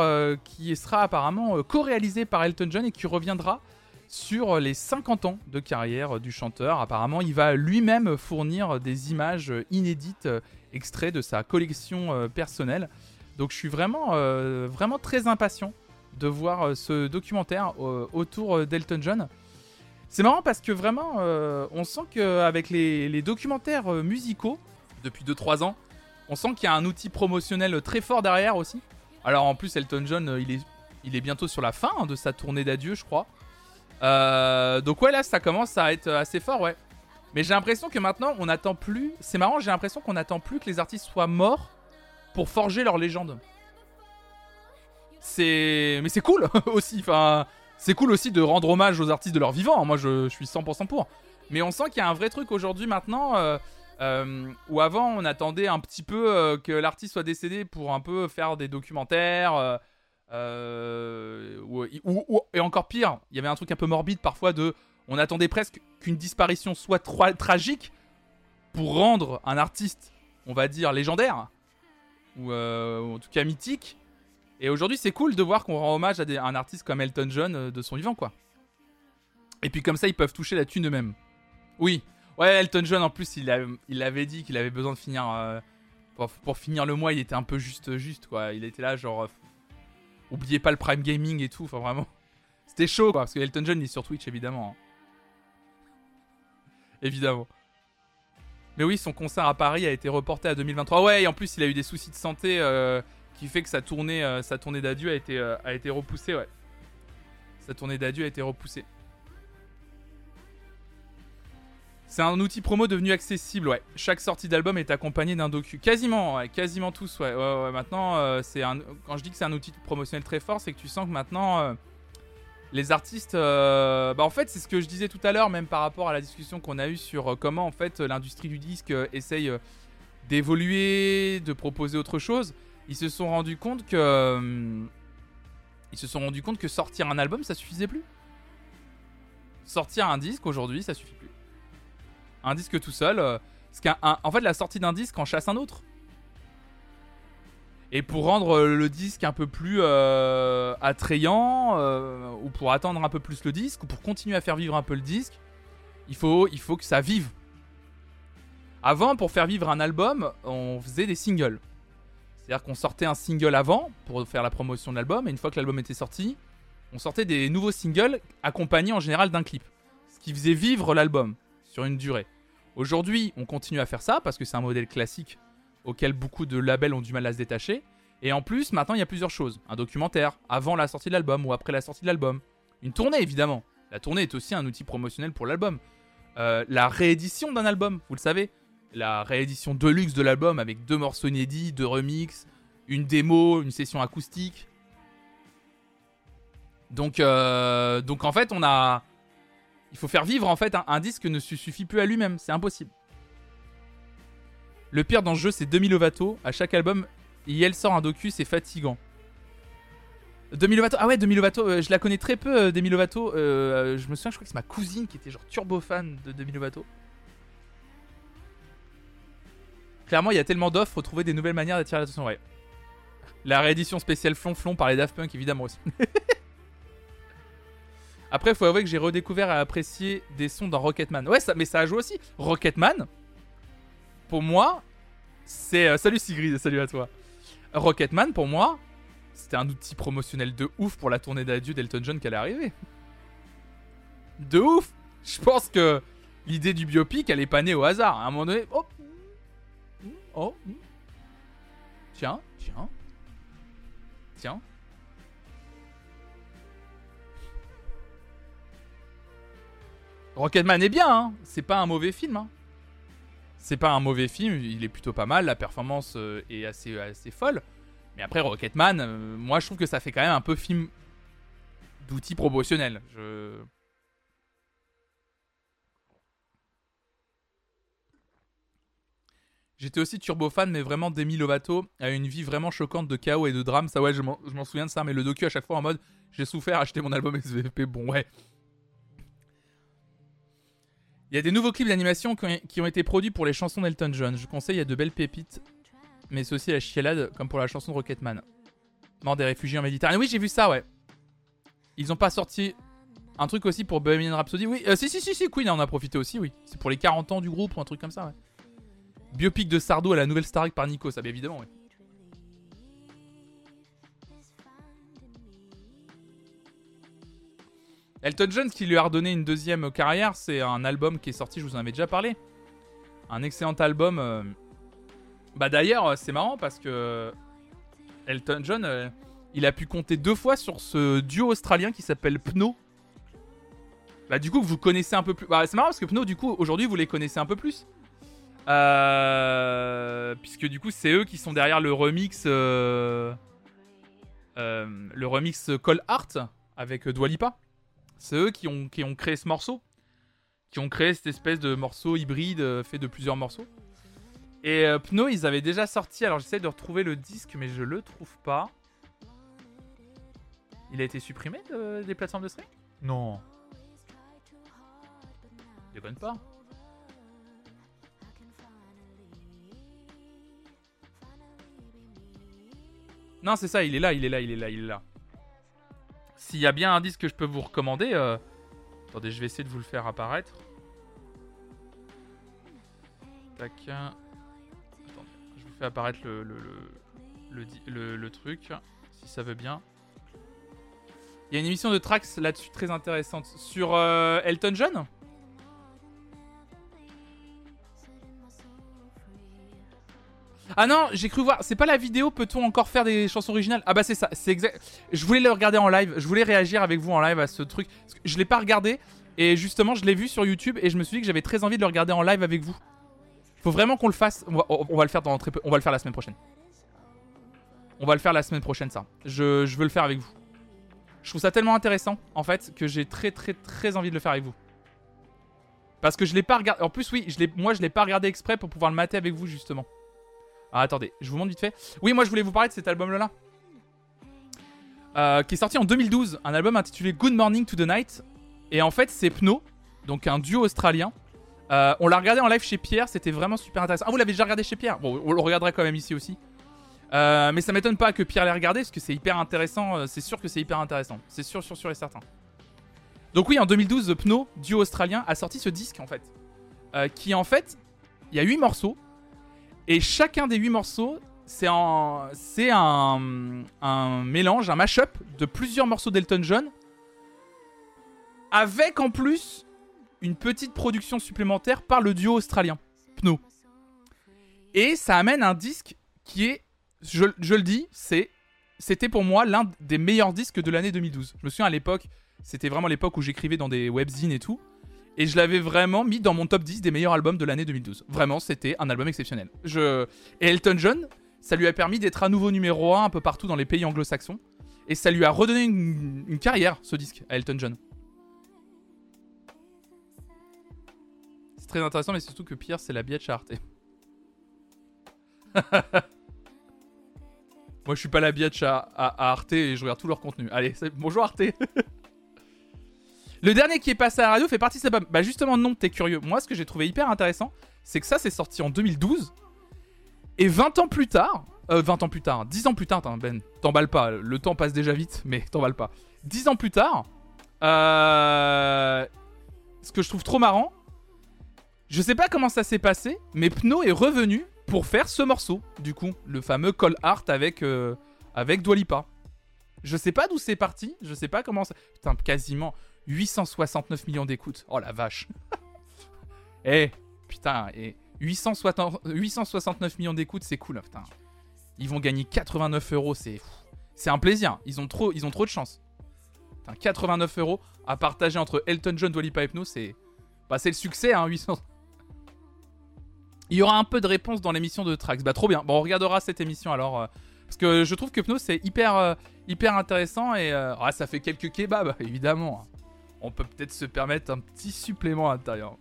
Speaker 1: qui sera apparemment co-réalisé par Elton John et qui reviendra sur les 50 ans de carrière du chanteur. Apparemment, il va lui-même fournir des images inédites, extraits de sa collection personnelle. Donc je suis vraiment, vraiment très impatient de voir ce documentaire autour d'Elton John. C'est marrant parce que vraiment, euh, on sent qu'avec les, les documentaires euh, musicaux, depuis 2-3 ans, on sent qu'il y a un outil promotionnel très fort derrière aussi. Alors en plus, Elton John, euh, il est, il est bientôt sur la fin hein, de sa tournée d'adieu, je crois. Euh, donc ouais, là, ça commence à être assez fort, ouais. Mais j'ai l'impression que maintenant, on n'attend plus... C'est marrant, j'ai l'impression qu'on n'attend plus que les artistes soient morts pour forger leur légende. C'est... Mais c'est cool aussi, enfin... C'est cool aussi de rendre hommage aux artistes de leur vivant. Moi, je, suis 100% pour. Mais on sent qu'il y a un vrai truc aujourd'hui maintenant euh, euh, où avant on attendait un petit peu euh, que l'artiste soit décédé pour un peu faire des documentaires. ou, et encore pire, il y avait un truc un peu morbide parfois de. On attendait presque qu'une disparition soit tra- tragique pour rendre un artiste, on va dire, légendaire. Ou, ou en tout cas mythique. Et aujourd'hui, c'est cool de voir qu'on rend hommage à un artiste comme Elton John euh, de son vivant, quoi. Et puis comme ça, ils peuvent toucher la thune eux-mêmes. Oui. Ouais, Elton John, en plus, il, avait dit qu'il avait besoin de finir... euh, pour, finir le mois, il était un peu juste, juste, quoi. Il était là, genre... euh, oubliez pas le Prime Gaming et tout, enfin vraiment. C'était chaud, quoi, parce que Elton John, il est sur Twitch, évidemment. hein. Évidemment. Mais oui, son concert à Paris a été reporté à 2023. Ouais, en plus, il a eu des soucis de santé qui fait que sa tournée, euh, sa tournée d'adieu a été, euh, a été repoussée, ouais. Sa tournée d'adieu a été repoussée. C'est un outil promo devenu accessible, ouais. Chaque sortie d'album est accompagnée d'un docu. Quasiment, ouais, quasiment tous, ouais. Maintenant, euh, quand je dis que c'est un outil promotionnel très fort, c'est que tu sens que maintenant, les artistes. Bah, en fait, c'est ce que je disais tout à l'heure, même par rapport à la discussion qu'on a eue sur comment, en fait, l'industrie du disque essaye d'évoluer, de proposer autre chose. Ils se sont rendus compte que. euh, Ils se sont rendus compte que sortir un album, ça suffisait plus. Sortir un disque aujourd'hui, ça suffit plus. Un disque tout seul, euh, en fait, la sortie d'un disque en chasse un autre. Et pour rendre euh, le disque un peu plus attrayant, ou pour attendre un peu plus le disque, ou pour continuer à faire vivre un peu le disque, il faut que ça vive. Avant, pour faire vivre un album, on faisait des singles. C'est-à-dire qu'on sortait un single avant pour faire la promotion de l'album, et une fois que l'album était sorti, on sortait des nouveaux singles accompagnés en général d'un clip. Ce qui faisait vivre l'album sur une durée. Aujourd'hui, on continue à faire ça parce que c'est un modèle classique auquel beaucoup de labels ont du mal à se détacher. Et en plus, maintenant, il y a plusieurs choses. Un documentaire, avant la sortie de l'album ou après la sortie de l'album. Une tournée, évidemment. La tournée est aussi un outil promotionnel pour l'album. Euh, la réédition d'un album, vous le savez. La réédition deluxe de l'album avec deux morceaux inédits, deux remixes, une démo, une session acoustique. Donc, euh, en fait, on a... Il faut faire vivre en fait un, disque ne suffit plus à lui-même, c'est impossible. Le pire dans ce jeu, c'est Demi Lovato. À chaque album, elle sort un docu, c'est fatigant. Demi Lovato, ah ouais, Demi Lovato, euh, je la connais très peu, euh, Demi Lovato. Je me souviens, je crois que c'est ma cousine qui était genre turbo fan de Demi Lovato. Clairement, il y a tellement d'offres, faut trouver des nouvelles manières d'attirer l'attention, ouais. La réédition spéciale Flonflon par les Daft Punk, évidemment aussi. Après, faut avouer que j'ai redécouvert et apprécié des sons dans Rocketman. Ouais, mais ça a joué aussi. Rocketman, pour moi, c'est. euh, salut Sigrid, salut à toi. Rocketman, pour moi, c'était un outil promotionnel de ouf pour la tournée d'adieu d'Elton John qui allait arriver. De ouf Je pense que l'idée du biopic, elle est pas née au hasard. À un moment donné, oh, tiens, tiens, tiens. Rocketman est bien, hein. c'est pas un mauvais film. Hein. C'est pas un mauvais film, il est plutôt pas mal, la performance euh, est assez, assez folle. Mais après, Rocketman, euh, moi je trouve que ça fait quand même un peu film d'outils promotionnels. Je... J'étais aussi turbo fan, mais vraiment Demi Lovato a une vie vraiment choquante de chaos et de drame. Ça, ouais, je m'en souviens de ça, mais le docu à chaque fois en mode j'ai souffert, acheter mon album SVP. Bon, ouais. Il y a des nouveaux clips d'animation qui ont, qui ont été produits pour les chansons d'Elton John. Je conseille, il y a de belles pépites, mais c'est aussi la chialade, comme pour la chanson de Rocketman. Mort des réfugiés en Méditerranée. Oui, j'ai vu ça, ouais. Ils ont pas sorti un truc aussi pour Bohemian Rhapsody. Oui, euh, si, si, si, si, Queen en a profité aussi, oui. C'est pour les 40 ans du groupe ou un truc comme ça, ouais. Biopic de Sardo à la nouvelle Starac par Nico, ça, bien évidemment, oui. Elton John, ce qui lui a redonné une deuxième carrière, c'est un album qui est sorti, je vous en avais déjà parlé. Un excellent album. euh, Bah d'ailleurs, euh, c'est marrant parce que Elton John, euh, il a pu compter deux fois sur ce duo australien qui s'appelle Pno. Bah du coup, vous connaissez un peu plus. Bah c'est marrant parce que Pno, du coup, aujourd'hui, vous les connaissez un peu plus. Euh, Puisque du coup, c'est eux qui sont derrière le remix. euh, euh, le remix Call Art avec euh, Dua Lipa. C'est eux qui ont, qui ont créé ce morceau. Qui ont créé cette espèce de morceau hybride euh, fait de plusieurs morceaux. Et Pno, ils avaient déjà sorti. Alors j'essaie de retrouver le disque, mais je le trouve pas. Il a été supprimé de- des plateformes de streaming? Non. Déconne pas. Non, c'est ça, il est là, il est là, il est là, il est là. S'il y a bien un disque que je peux vous recommander, euh, attendez, je vais essayer de vous le faire apparaître. Tac. Attendez, je vous fais apparaître le, le, le, truc, si ça veut bien. Il y a une émission de Trax là-dessus très intéressante. Sur euh, Elton John? Ah non, j'ai cru voir. C'est pas la vidéo. Peut-on encore faire des chansons originales? Ah bah c'est ça. C'est exact. Je voulais le regarder en live. Je voulais réagir avec vous en live à ce truc. Je l'ai pas regardé et justement je l'ai vu sur YouTube et je me suis dit que j'avais très envie de le regarder en live avec vous. Faut vraiment qu'on le fasse. On va, on va le faire dans très peu. On va le faire la semaine prochaine. On va le faire la semaine prochaine ça. Je, veux le faire avec vous. Je trouve ça tellement intéressant en fait que j'ai très très très envie de le faire avec vous. Parce que je l'ai pas regardé. En plus oui, moi je l'ai pas regardé exprès pour pouvoir le mater avec vous justement. Ah, attendez, je vous montre vite fait. Oui, moi je voulais vous parler de cet album-là. Euh, qui est sorti en 2012. Un album intitulé Good Morning to the Night. Et en fait, c'est Pno, donc un duo australien. Euh, on l'a regardé en live chez Pierre, c'était vraiment super intéressant. Ah, vous l'avez déjà regardé chez Pierre? Bon, on le regarderait quand même ici aussi. Euh, mais ça m'étonne pas que Pierre l'ait regardé parce que c'est hyper intéressant. C'est sûr que c'est hyper intéressant. C'est sûr, sûr, sûr et certain. Donc, oui, en 2012, The Pno, duo australien, a sorti ce disque en fait. Qui en fait, il y a 8 morceaux. Et chacun des 8 morceaux, c'est un, mélange, un mash-up de plusieurs morceaux d'Elton John. Avec en plus une petite production supplémentaire par le duo australien, Pno. Et ça amène un disque qui est, je, le dis, c'était pour moi l'un des meilleurs disques de l'année 2012. Je me souviens à l'époque, c'était vraiment l'époque où j'écrivais dans des webzines et tout. Et je l'avais vraiment mis dans mon top 10 des meilleurs albums de l'année 2012. Vraiment, c'était un album exceptionnel. Et Elton John, ça lui a permis d'être à nouveau numéro 1 un peu partout dans les pays anglo-saxons. Et ça lui a redonné une, carrière, ce disque, à Elton John. C'est très intéressant, mais surtout que Pierre, c'est la biatch à Arte. Moi, je suis pas la biatch à, Arte et je regarde tout leur contenu. Allez, bonjour Arte Le dernier qui est passé à la radio fait partie de cet album. Bah justement non, t'es curieux. Moi ce que j'ai trouvé hyper intéressant, c'est que ça c'est sorti en 2012. Et 20 ans plus tard, euh, 20 ans plus tard, 10 ans plus tard, Ben, t'emballes pas, le temps passe déjà vite, mais t'emballes pas. 10 ans plus tard, euh, ce que je trouve trop marrant, je sais pas comment ça s'est passé, mais Pno est revenu pour faire ce morceau, du coup, le fameux Call Art avec, euh, avec Dua Lipa. Je sais pas d'où c'est parti, je sais pas comment ça. Putain, quasiment 869 millions d'écoutes. Oh la vache. Eh, putain, et 860 869 millions d'écoutes, c'est cool, hein, putain. Ils vont gagner 89 euros, c'est c'est un plaisir. Ils ont trop, ils ont trop de chance. Putain, 89 euros à partager entre Elton John, Dua Lipa et c'est bah, le succès, hein, 800. Il y aura un peu de réponse dans l'émission de Trax. Bah trop bien. Bon, on regardera cette émission alors. euh, parce que je trouve que Pno c'est hyper, euh, hyper intéressant et euh, ah, ça fait quelques kebabs, évidemment. On peut peut-être se permettre un petit supplément à l'intérieur.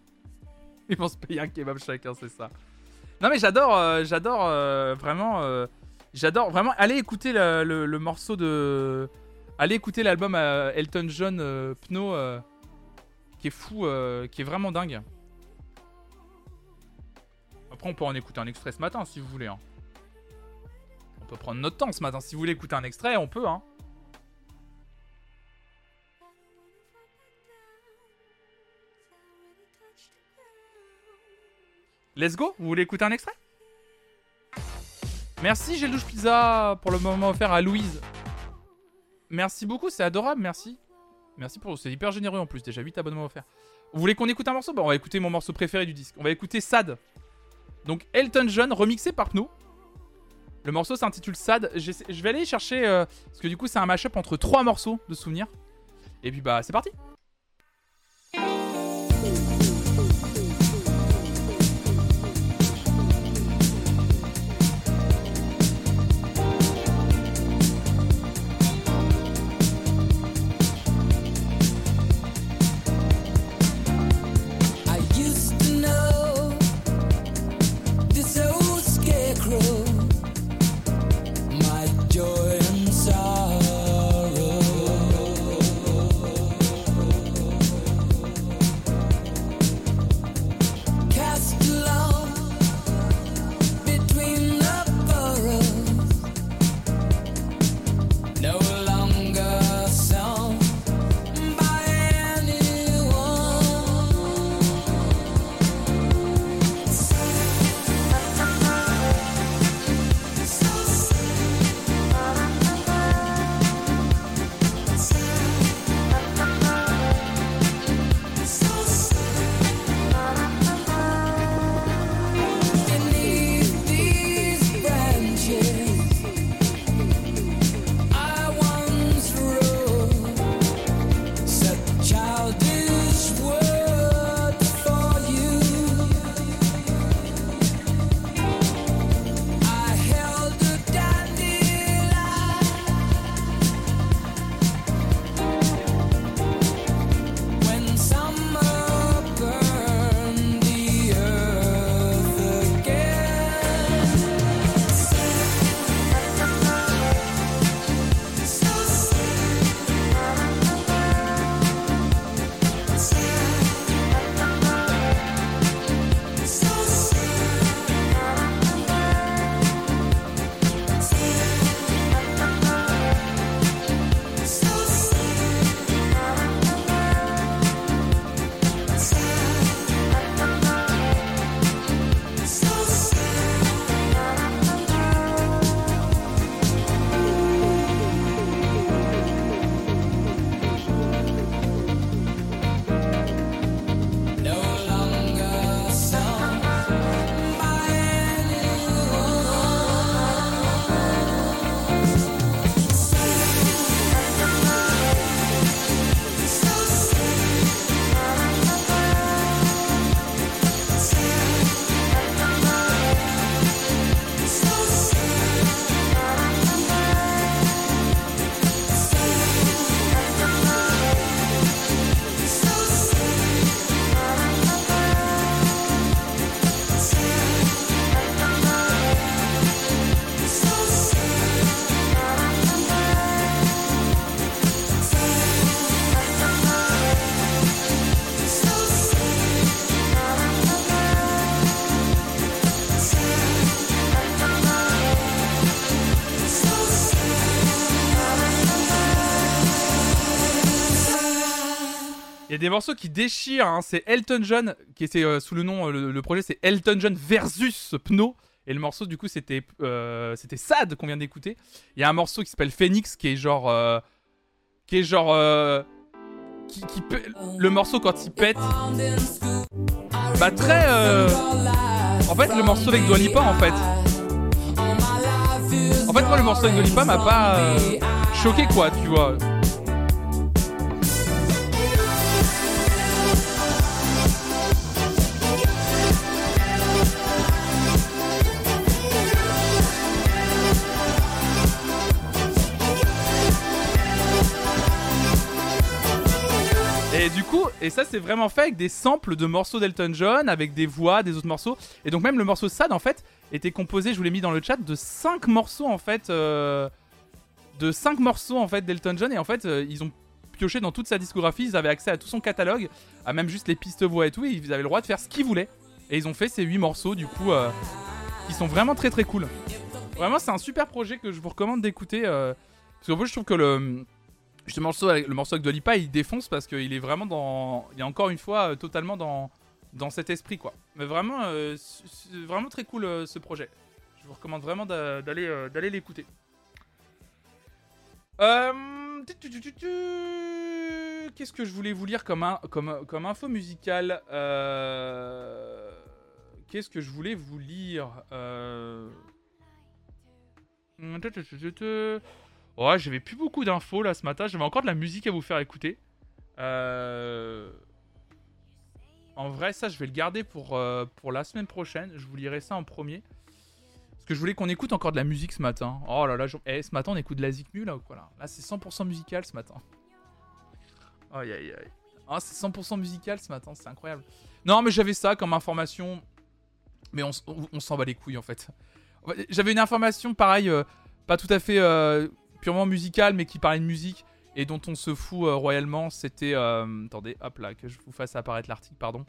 Speaker 1: Ils vont se payer un kebab chacun, c'est ça. Non mais j'adore, euh, j'adore euh, vraiment, euh, j'adore vraiment. Allez écouter le, morceau de, allez écouter l'album euh, Elton John euh, Pno, euh, qui est fou, euh, qui est vraiment dingue. Après on peut en écouter un extrait ce matin si vous voulez. hein. On peut prendre notre temps ce matin. Si vous voulez écouter un extrait, on peut. Hein. Let's go Vous voulez écouter un extrait? Merci Geldouche Pizza pour le moment offert à Louise. Merci beaucoup, c'est adorable, merci. Merci pour c'est hyper généreux en plus, déjà 8 abonnements offerts. Vous voulez qu'on écoute un morceau? Bon, on va écouter mon morceau préféré du disque. On va écouter Sad. Donc Elton John remixé par Pno. Le morceau s'intitule Sad. Je vais aller chercher euh, parce que du coup c'est un mashup entre trois morceaux de souvenirs. Et puis bah c'est parti. Des morceaux qui déchirent. hein. C'est Elton John qui était euh, sous le nom. euh, le, projet c'est Elton John versus Pno. Et le morceau du coup c'était euh, c'était Sad qu'on vient d'écouter. Il y a un morceau qui s'appelle Phoenix qui est genre qui est genre qui, le morceau quand il pète bah très en fait le morceau avec Dua Lipa en fait en fait moi le morceau avec Dua Lipa m'a pas choqué quoi tu vois Et du coup, et ça c'est vraiment fait avec des samples de morceaux d'Elton John, avec des voix, des autres morceaux. Et donc même le morceau Sad en fait était composé, je vous l'ai mis dans le chat, de 5 morceaux en fait, euh, de 5 morceaux en fait d'Elton John. Et en fait, euh, ils ont pioché dans toute sa discographie, ils avaient accès à tout son catalogue, à même juste les pistes voix et tout, ils avaient le droit de faire ce qu'ils voulaient. Et ils ont fait ces 8 morceaux du coup, euh, qui sont vraiment très très cool. Vraiment, c'est un super projet que je vous recommande d'écouter. euh, parce qu'en plus, je trouve que le Justement, le morceau avec, le morceau avec Dua Lipa, il défonce parce qu'il est vraiment dans. Il est encore une fois euh, totalement dans, dans cet esprit, quoi. Mais vraiment, euh, vraiment très cool euh, ce projet. Je vous recommande vraiment d'a- d'aller d'aller l'écouter. Qu'est-ce que je voulais vous lire comme, un- comme, comme info musicale Qu'est-ce que je voulais vous lire Ouais, j'avais plus beaucoup d'infos là ce matin. J'avais encore de la musique à vous faire écouter. Euh, En vrai, ça, je vais le garder pour, euh, pour la semaine prochaine. Je vous lirai ça en premier. Parce que je voulais qu'on écoute encore de la musique ce matin. Oh là là, je- eh, ce matin, on écoute de la Zikmu là ou quoi là? Là, c'est 100% musical ce matin. Aïe aïe aïe. Ah, c'est 100% musical ce matin, c'est incroyable. Non, mais j'avais ça comme information. Mais on, s'en bat les couilles en fait. J'avais une information pareil, euh, pas tout à fait purement musicale, mais qui parlait de musique et dont on se fout euh, royalement. C'était. euh, attendez, hop là, que je vous fasse apparaître l'article, pardon.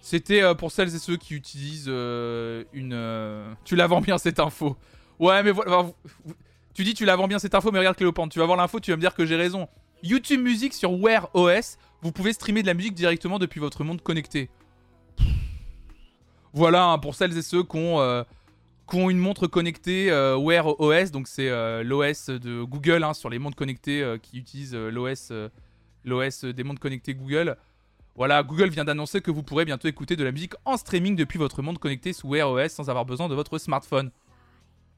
Speaker 1: C'était euh, pour celles et ceux qui utilisent une. Tu la vends bien cette info. Ouais, mais voilà. Tu dis tu la vends bien cette info, mais regarde Cléopâtre, tu vas voir l'info, tu vas me dire que j'ai raison. YouTube Music sur Wear OS, vous pouvez streamer de la musique directement depuis votre monde connecté. Voilà, hein, pour celles et ceux qui ont, qui ont une montre connectée euh, Wear OS, donc c'est euh, l'OS de Google hein, sur les montres connectées euh, qui utilisent l'OS l'OS des montres connectées Google. Voilà, Google vient d'annoncer que vous pourrez bientôt écouter de la musique en streaming depuis votre montre connectée sous Wear OS sans avoir besoin de votre smartphone.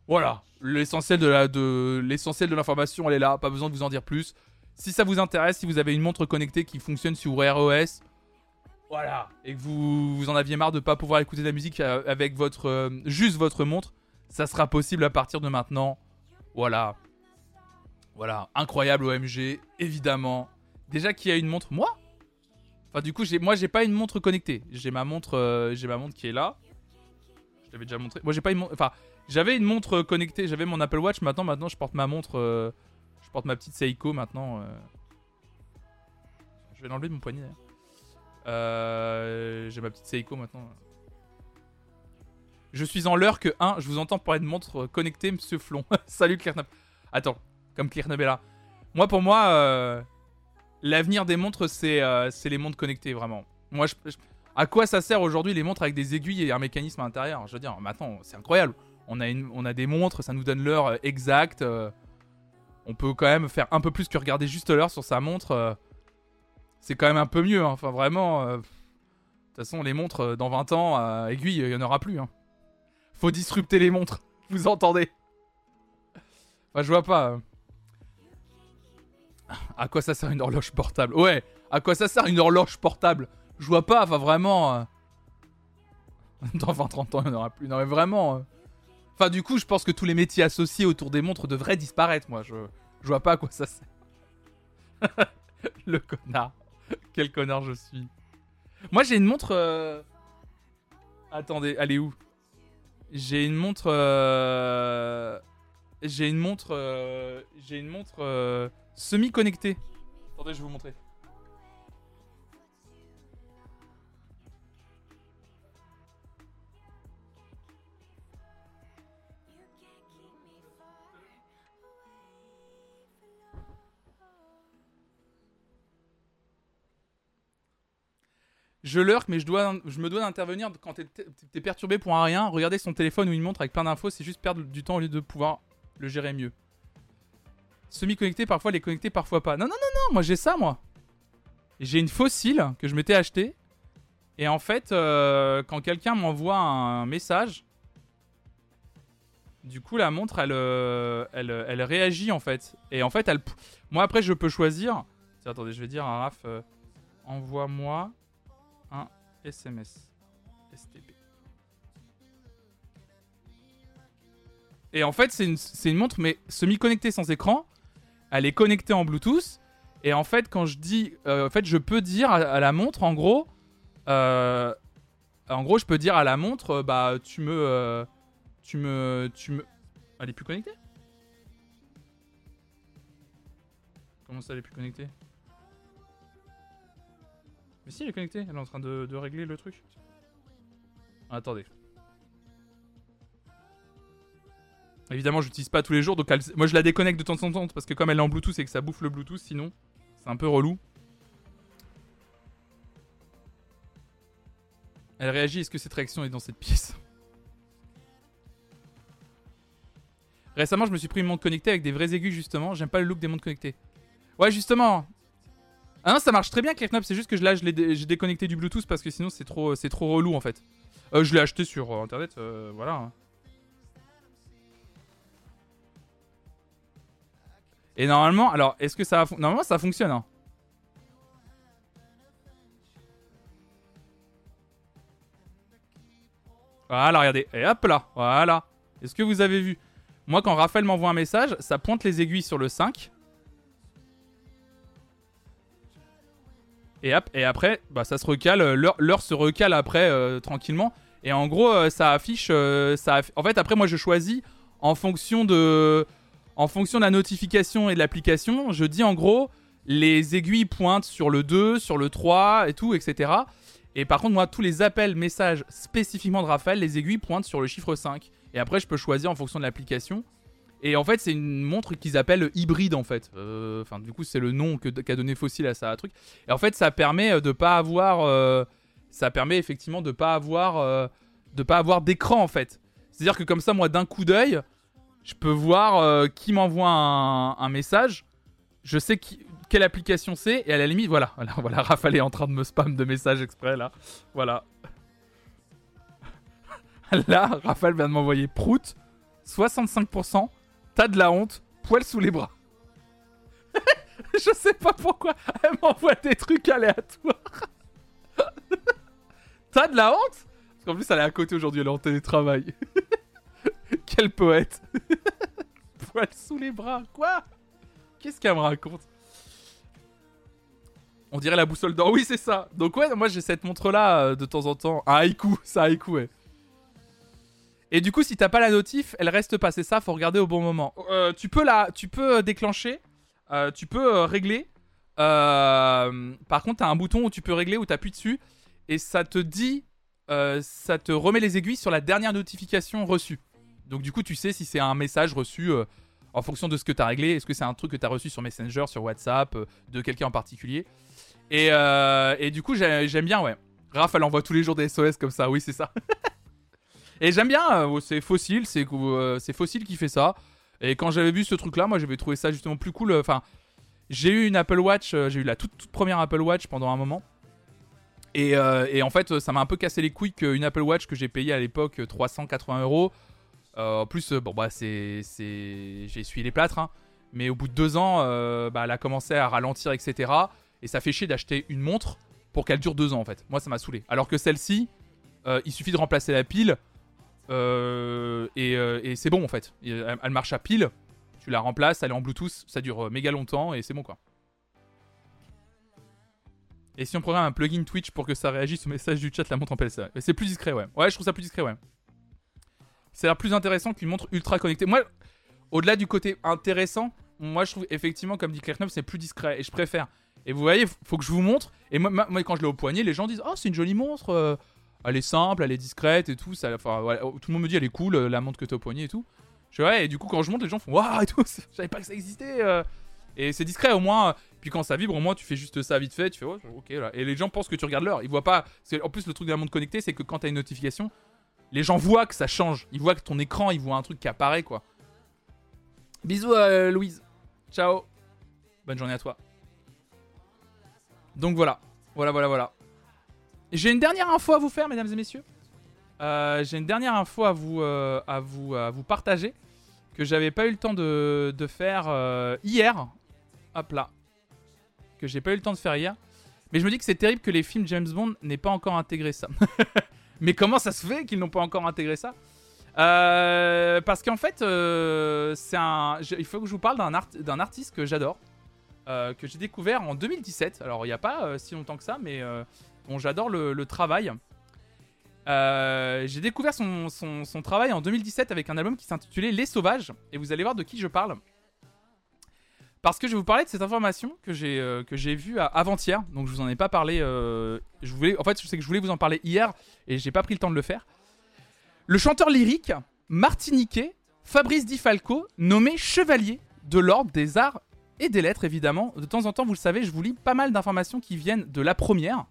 Speaker 1: Voilà, l'essentiel de de l'essentiel de l'information, elle est là, pas besoin de vous en dire plus. Si ça vous intéresse, si vous avez une montre connectée qui fonctionne sur Wear OS, voilà, et que vous, vous en aviez marre de pas pouvoir écouter de la musique euh, avec votre euh, juste votre montre, ça sera possible à partir de maintenant. Voilà. Voilà, incroyable OMG, évidemment. Déjà qui a une montre Moi? Enfin du coup, moi j'ai pas une montre connectée. J'ai ma montre euh, ma montre qui est là. Je t'avais déjà montré. Moi j'ai pas une montre enfin, j'avais une montre connectée, j'avais mon Apple Watch maintenant maintenant je porte ma montre je porte ma petite Seiko maintenant. Je vais l'enlever de mon poignet. d'ailleurs. Euh, j'ai ma petite Seiko maintenant. Je suis en l'heure que 1, je vous entends parler de montre connectée, monsieur Flon. Salut Claire Nab- Attends, comme Claire Nabella. Moi, pour moi, euh, l'avenir des montres, c'est euh, c'est les montres connectées, vraiment. Moi, à quoi ça sert aujourd'hui les montres avec des aiguilles et un mécanisme à l'intérieur? Je veux dire, maintenant, c'est incroyable. On a, des montres, ça nous donne l'heure euh, exacte. on peut quand même faire un peu plus que regarder juste l'heure sur sa montre. Euh, c'est quand même un peu mieux. hein. Enfin, vraiment. euh, De toute façon, les montres, euh, dans 20 ans, à aiguille, il n'y en aura plus. hein. Faut disrupter les montres. Vous entendez? Enfin, je vois pas. euh. À quoi ça sert une horloge portable? Ouais, à quoi ça sert une horloge portable? Je vois pas, enfin vraiment. euh. Dans 20-30 ans, il n'y en aura plus. Non, mais vraiment. euh. Enfin, du coup, je pense que tous les métiers associés autour des montres devraient disparaître, moi. Je, je vois pas à quoi ça sert. Le connard. Quel connard je suis. Moi, j'ai une montre. euh, Attendez, elle est où? J'ai une montre. euh, J'ai une montre. euh, J'ai une montre euh, semi-connectée. Attendez, je vais vous montrer. Je lurk, mais je, me dois d'intervenir quand t'es perturbé pour un rien. Regarder son téléphone ou une montre avec plein d'infos, c'est juste perdre du temps au lieu de pouvoir le gérer mieux. Semi-connecté, parfois les connectés, parfois pas. Non, non, non, non, moi j'ai ça, moi. J'ai une fossile que je m'étais acheté. Et en fait, euh, quand quelqu'un m'envoie un message, du coup, la montre, elle, euh, elle, réagit en fait. Et en fait, elle, moi après, je peux choisir. Tiens, attendez, je vais dire à Raph, euh, envoie-moi SMS. STP. Et en fait, c'est une, une montre, mais semi-connectée sans écran. Elle est connectée en Bluetooth. Et en fait, quand je dis. euh, en fait, je peux dire à, à la montre, en gros. euh, en gros, je peux dire à la montre, euh, bah, tu me. euh, tu me. Tu me. Elle est plus connectée? Comment ça, elle est plus connectée? Mais si, elle est connectée. Elle est en train de, régler le truc. Attendez. Évidemment, je l'utilise pas tous les jours, donc moi je la déconnecte de temps en temps parce que comme elle est en Bluetooth et que ça bouffe le Bluetooth, sinon c'est un peu relou. Elle réagit, est-ce que cette réaction est dans cette pièce? Récemment, je me suis pris une montre connectée avec des vrais aigus, justement. J'aime pas le look des montres connectées. Ouais, justement. Ah non, ça marche très bien, Knop. C'est juste que là, je l'ai j'ai déconnecté du Bluetooth parce que sinon, c'est trop, c'est trop relou en fait. Euh, je l'ai acheté sur euh, internet, euh, voilà. Et normalement, alors, est-ce que ça Normalement, ça fonctionne. Hein. Voilà, regardez. Et hop là, voilà. Est-ce que vous avez vu? Moi, quand Raphaël m'envoie un message, ça pointe les aiguilles sur le 5. Et hop, et après, bah, ça se recale. euh, L'heure se recale après euh, tranquillement. Et en gros, euh, ça affiche. ça En fait, après, moi, je choisis en fonction de, en fonction de la notification et de l'application. Je dis en gros, les aiguilles pointent sur le 2, sur le 3 et tout, etc. Et par contre, moi, tous les appels, messages spécifiquement de Raphaël, les aiguilles pointent sur le chiffre 5. Et après, je peux choisir en fonction de l'application. Et en fait, c'est une montre qu'ils appellent hybride, en fait. Euh, Enfin, du coup, c'est le nom qu'a donné Fossil à ça truc. Et en fait, ça permet euh, de pas avoir. euh, ça permet effectivement de pas avoir. de pas avoir d'écran, en fait. C'est-à-dire que comme ça, moi, d'un coup d'œil, je peux voir qui m'envoie un, message. Je sais quelle application c'est. Et à la limite, voilà. Voilà, voilà Raphaël est en train de me spam de messages exprès, là. Voilà. Là, Raphaël vient de m'envoyer Prout, 65%, t'as de la honte, poil sous les bras. Je sais pas pourquoi elle m'envoie des trucs aléatoires. t'as de la honte? Parce qu'en plus, elle est à côté aujourd'hui, elle est en télétravail. Quel poète. poil sous les bras, quoi? Qu'est-ce qu'elle me raconte? On dirait la boussole d'or. Oui, c'est ça. Donc ouais, moi j'ai cette montre-là euh, de temps en temps. Un haïku, ça haïku, ouais. Et du coup, si t'as pas la notif, elle reste pas. C'est ça, faut regarder au bon moment. Euh, tu peux la, tu peux euh, déclencher, euh, tu peux régler. Par contre, t'as un bouton où tu peux régler, où t'appuies dessus, et ça te dit, ça te remet les aiguilles sur la dernière notification reçue. Donc du coup, tu sais si c'est un message reçu en fonction de ce que t'as réglé. Est-ce que c'est un truc que t'as reçu sur Messenger, sur WhatsApp, de quelqu'un en particulier? Et, et du coup, j'ai- j'aime bien, ouais. Raph, elle envoie tous les jours des SOS comme ça. Oui, c'est ça. Et j'aime bien, euh, c'est Fossil, c'est euh, c'est Fossil qui fait ça. Et quand j'avais vu ce truc-là, moi j'avais trouvé ça justement plus cool. Enfin, j'ai eu une Apple Watch, euh, j'ai eu la toute, toute première Apple Watch pendant un moment. Et, euh, en fait, ça m'a un peu cassé les couilles qu'une Apple Watch que j'ai payée à l'époque euh, 380 euros. Euh, en plus, euh, bon bah c'est, j'ai essuyé les plâtres, hein. mais au bout de deux ans, euh, bah, elle a commencé à ralentir, etc. Et ça fait chier d'acheter une montre pour qu'elle dure deux ans en fait. Moi, ça m'a saoulé. Alors que celle-ci, euh, il suffit de remplacer la pile. Euh, et, euh, et c'est bon en fait. Elle, marche à pile, tu la remplaces, elle est en Bluetooth, ça dure euh, méga longtemps et c'est bon quoi. Et si on programme un plugin Twitch pour que ça réagisse au message du chat, la montre en PLC C'est plus discret, ouais. Ouais, je trouve ça plus discret, ouais. L'air plus intéressant qu'une montre ultra connectée. Moi, au-delà du côté intéressant, moi je trouve effectivement, comme dit Claire c'est plus discret et je préfère. Et vous voyez, faut que je vous montre. Et moi, moi, quand je l'ai au poignet, les gens disent Oh, c'est une jolie montre. Elle est simple, elle est discrète et tout. Ça, voilà, tout le monde me dit Elle est cool, euh, la montre que t'as au poignet et tout. Je ouais, et du coup, quand je monte, les gens font Waouh et tout. Je savais pas que ça existait. euh. Et c'est discret au moins. euh, Puis quand ça vibre, au moins tu fais juste ça vite fait. Tu fais ouais, ok. Et les gens pensent que tu regardes l'heure. Ils voient pas. En plus, le truc d'un monde connecté, c'est que quand t'as une notification, les gens voient que ça change. Ils voient que ton écran, ils voient un truc qui apparaît quoi. Bisous Louise. Ciao. Bonne journée à toi. Donc voilà. Voilà, voilà, voilà. J'ai une dernière info à vous faire, mesdames et messieurs. Euh, J'ai une dernière info à vous, euh, à vous, à vous partager que j'avais pas eu le temps de, de faire euh, hier. Hop là. Que j'ai pas eu le temps de faire hier. Mais je me dis que c'est terrible que les films James Bond n'aient pas encore intégré ça. Mais comment ça se fait qu'ils n'ont pas encore intégré ça? Parce qu'en fait, c'est un. il faut que je vous parle d'un art- artiste que j'adore, que j'ai découvert en 2017. Alors il n'y a pas si longtemps que ça, mais j'adore le, travail. Euh, j'ai découvert son, travail en 2017 avec un album qui s'intitulait Les Sauvages, et vous allez voir de qui je parle. Parce que je vais vous parler de cette information que j'ai euh, vue avant-hier, donc je vous en ai pas parlé. euh, je voulais, en fait, je sais que je voulais vous en parler hier et j'ai pas pris le temps de le faire. Le chanteur lyrique martiniquais Fabrice Di Falco, nommé chevalier de l'ordre des arts et des lettres, évidemment. De temps en temps, vous le savez, je vous lis pas mal d'informations qui viennent de la première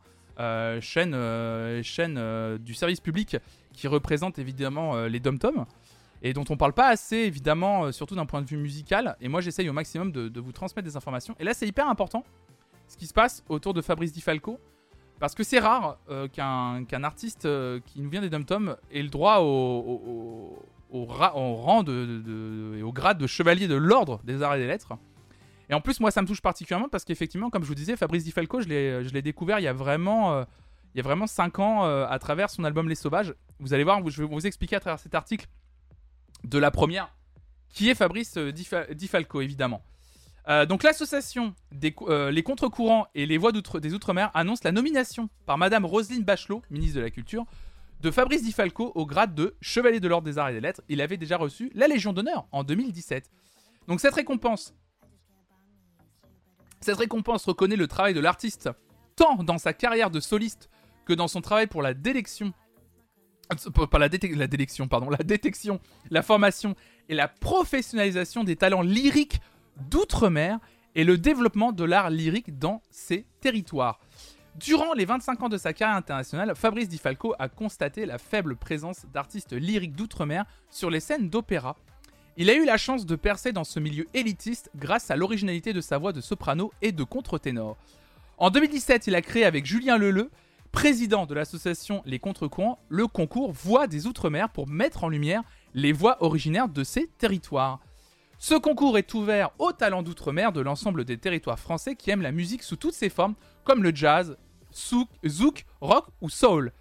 Speaker 1: chaîne, euh, chaîne euh, du service public qui représente évidemment euh, les dom-toms et dont on parle pas assez, évidemment, euh, surtout d'un point de vue musical. Et moi, j'essaye au maximum de, vous transmettre des informations. Et là, c'est hyper important ce qui se passe autour de Fabrice Di Falco. Parce que c'est rare euh, qu'un artiste euh, qui nous vient des dom-toms ait le droit au, au- au- au ra- au rang et au grade de chevalier de l'ordre des arts et des lettres. Et en plus, moi, ça me touche particulièrement parce qu'effectivement, comme je vous disais, Fabrice Di Falco, je l'ai découvert il y a vraiment, euh, il y a vraiment 5 ans euh, à travers son album Les Sauvages. Vous allez voir, je vais vous expliquer à travers cet article de la première, qui est Fabrice euh, Di, Fa- Di Falco, évidemment. Donc l'association Les Contre-Courants et les Voix des Outre-mer annonce la nomination par Madame Roselyne Bachelot, ministre de la Culture, de Fabrice Di Falco au grade de Chevalier de l'Ordre des Arts et des Lettres. Il avait déjà reçu la Légion d'honneur en 2017. Donc cette récompense, cette récompense reconnaît le travail de l'artiste tant dans sa carrière de soliste que dans son travail pour la délection, euh, la, pardon, la détection, la formation et la professionnalisation des talents lyriques d'outre-mer et le développement de l'art lyrique dans ces territoires. Durant les 25 ans de sa carrière internationale, Fabrice Di Falco a constaté la faible présence d'artistes lyriques d'outre-mer sur les scènes d'opéra. Il a eu la chance de percer dans ce milieu élitiste grâce à l'originalité de sa voix de soprano et de contre-ténor. En 2017, il a créé avec Julien Leleu, président de l'association Les Contre-Courants, le concours Voix des Outre-mer pour mettre en lumière les voix originaires de ces territoires. Ce concours est ouvert aux talents d'outre-mer de l'ensemble des territoires français qui aiment la musique sous toutes ses formes, comme le jazz, souk, zouk, rock ou soul.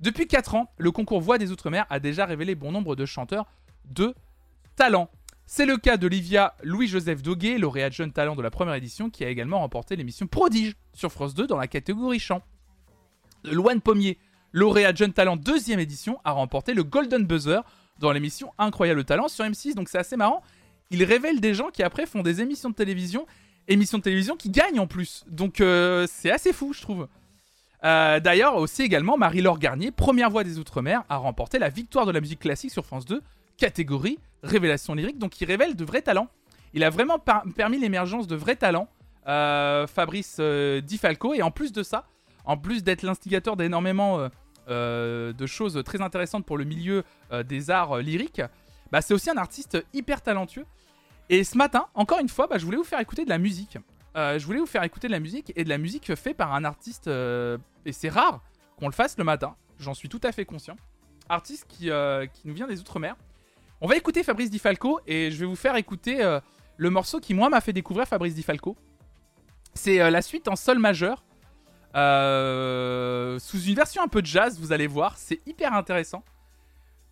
Speaker 1: Depuis 4 ans, le concours Voix des Outre-mer a déjà révélé bon nombre de chanteurs de talent. C'est le cas d'Olivia Louis-Joseph Doguet, lauréat jeune talent de la première édition, qui a également remporté l'émission Prodige sur France 2 dans la catégorie chant. Loane Pommier, lauréat jeune talent deuxième édition, a remporté le Golden Buzzer dans l'émission Incroyable Talent sur M6. Donc c'est assez marrant. Il révèle des gens qui après font des émissions de télévision, émissions de télévision qui gagnent en plus. Donc euh, c'est assez fou, je trouve. Euh, D'ailleurs, aussi également, Marie-Laure Garnier, première voix des Outre-mer, a remporté la victoire de la musique classique sur France 2, catégorie révélation lyrique, donc il révèle de vrais talents. Il a vraiment permis l'émergence de vrais talents, euh, Fabrice euh, Di Falco, et en plus de ça, en plus d'être l'instigateur d'énormément euh, de choses très intéressantes pour le milieu des arts lyriques, bah, c'est aussi un artiste hyper talentueux. Et ce matin, encore une fois, bah, je voulais vous faire écouter de la musique. Je voulais vous faire écouter de la musique et de la musique faite par un artiste, et c'est rare qu'on le fasse le matin, j'en suis tout à fait conscient. Artiste qui, qui nous vient des Outre-mer. On va écouter Fabrice Di Falco et je vais vous faire écouter euh, le morceau qui, moi, m'a fait découvrir Fabrice Di Falco. C'est euh, la suite en sol majeur, euh, sous une version un peu jazz, vous allez voir, c'est hyper intéressant.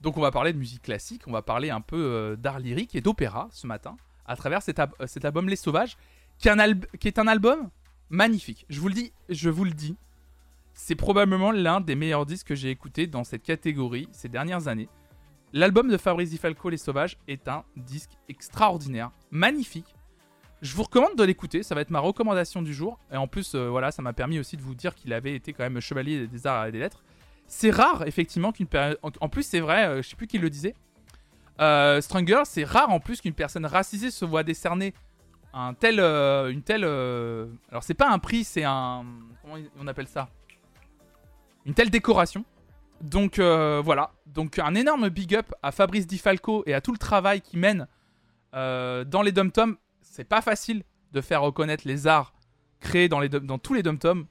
Speaker 1: Donc on va parler de musique classique, on va parler un peu d'art lyrique et d'opéra ce matin, à travers cet, album Les Sauvages, qui est, un alb- qui est un album magnifique. Je vous le dis, je vous le dis, c'est probablement l'un des meilleurs disques que j'ai écouté dans cette catégorie ces dernières années. L'album de Fabrice Di Falco Les Sauvages est un disque extraordinaire, magnifique. Je vous recommande de l'écouter, ça va être ma recommandation du jour. Et en plus, euh, voilà, ça m'a permis aussi de vous dire qu'il avait été quand même chevalier des arts et des lettres. C'est rare, effectivement, qu'une personne. En plus, c'est vrai, euh, je sais plus qui le disait. Euh, c'est rare en plus qu'une personne racisée se voit décerner un tel, euh, une telle. euh, alors c'est pas un prix, c'est un. Comment on appelle ça? Une telle décoration. Donc euh, voilà. Donc un énorme big up à Fabrice Di Falco et à tout le travail qu'il mène euh, dans les dom toms. C'est pas facile de faire reconnaître les arts créés dans, tous les dom toms.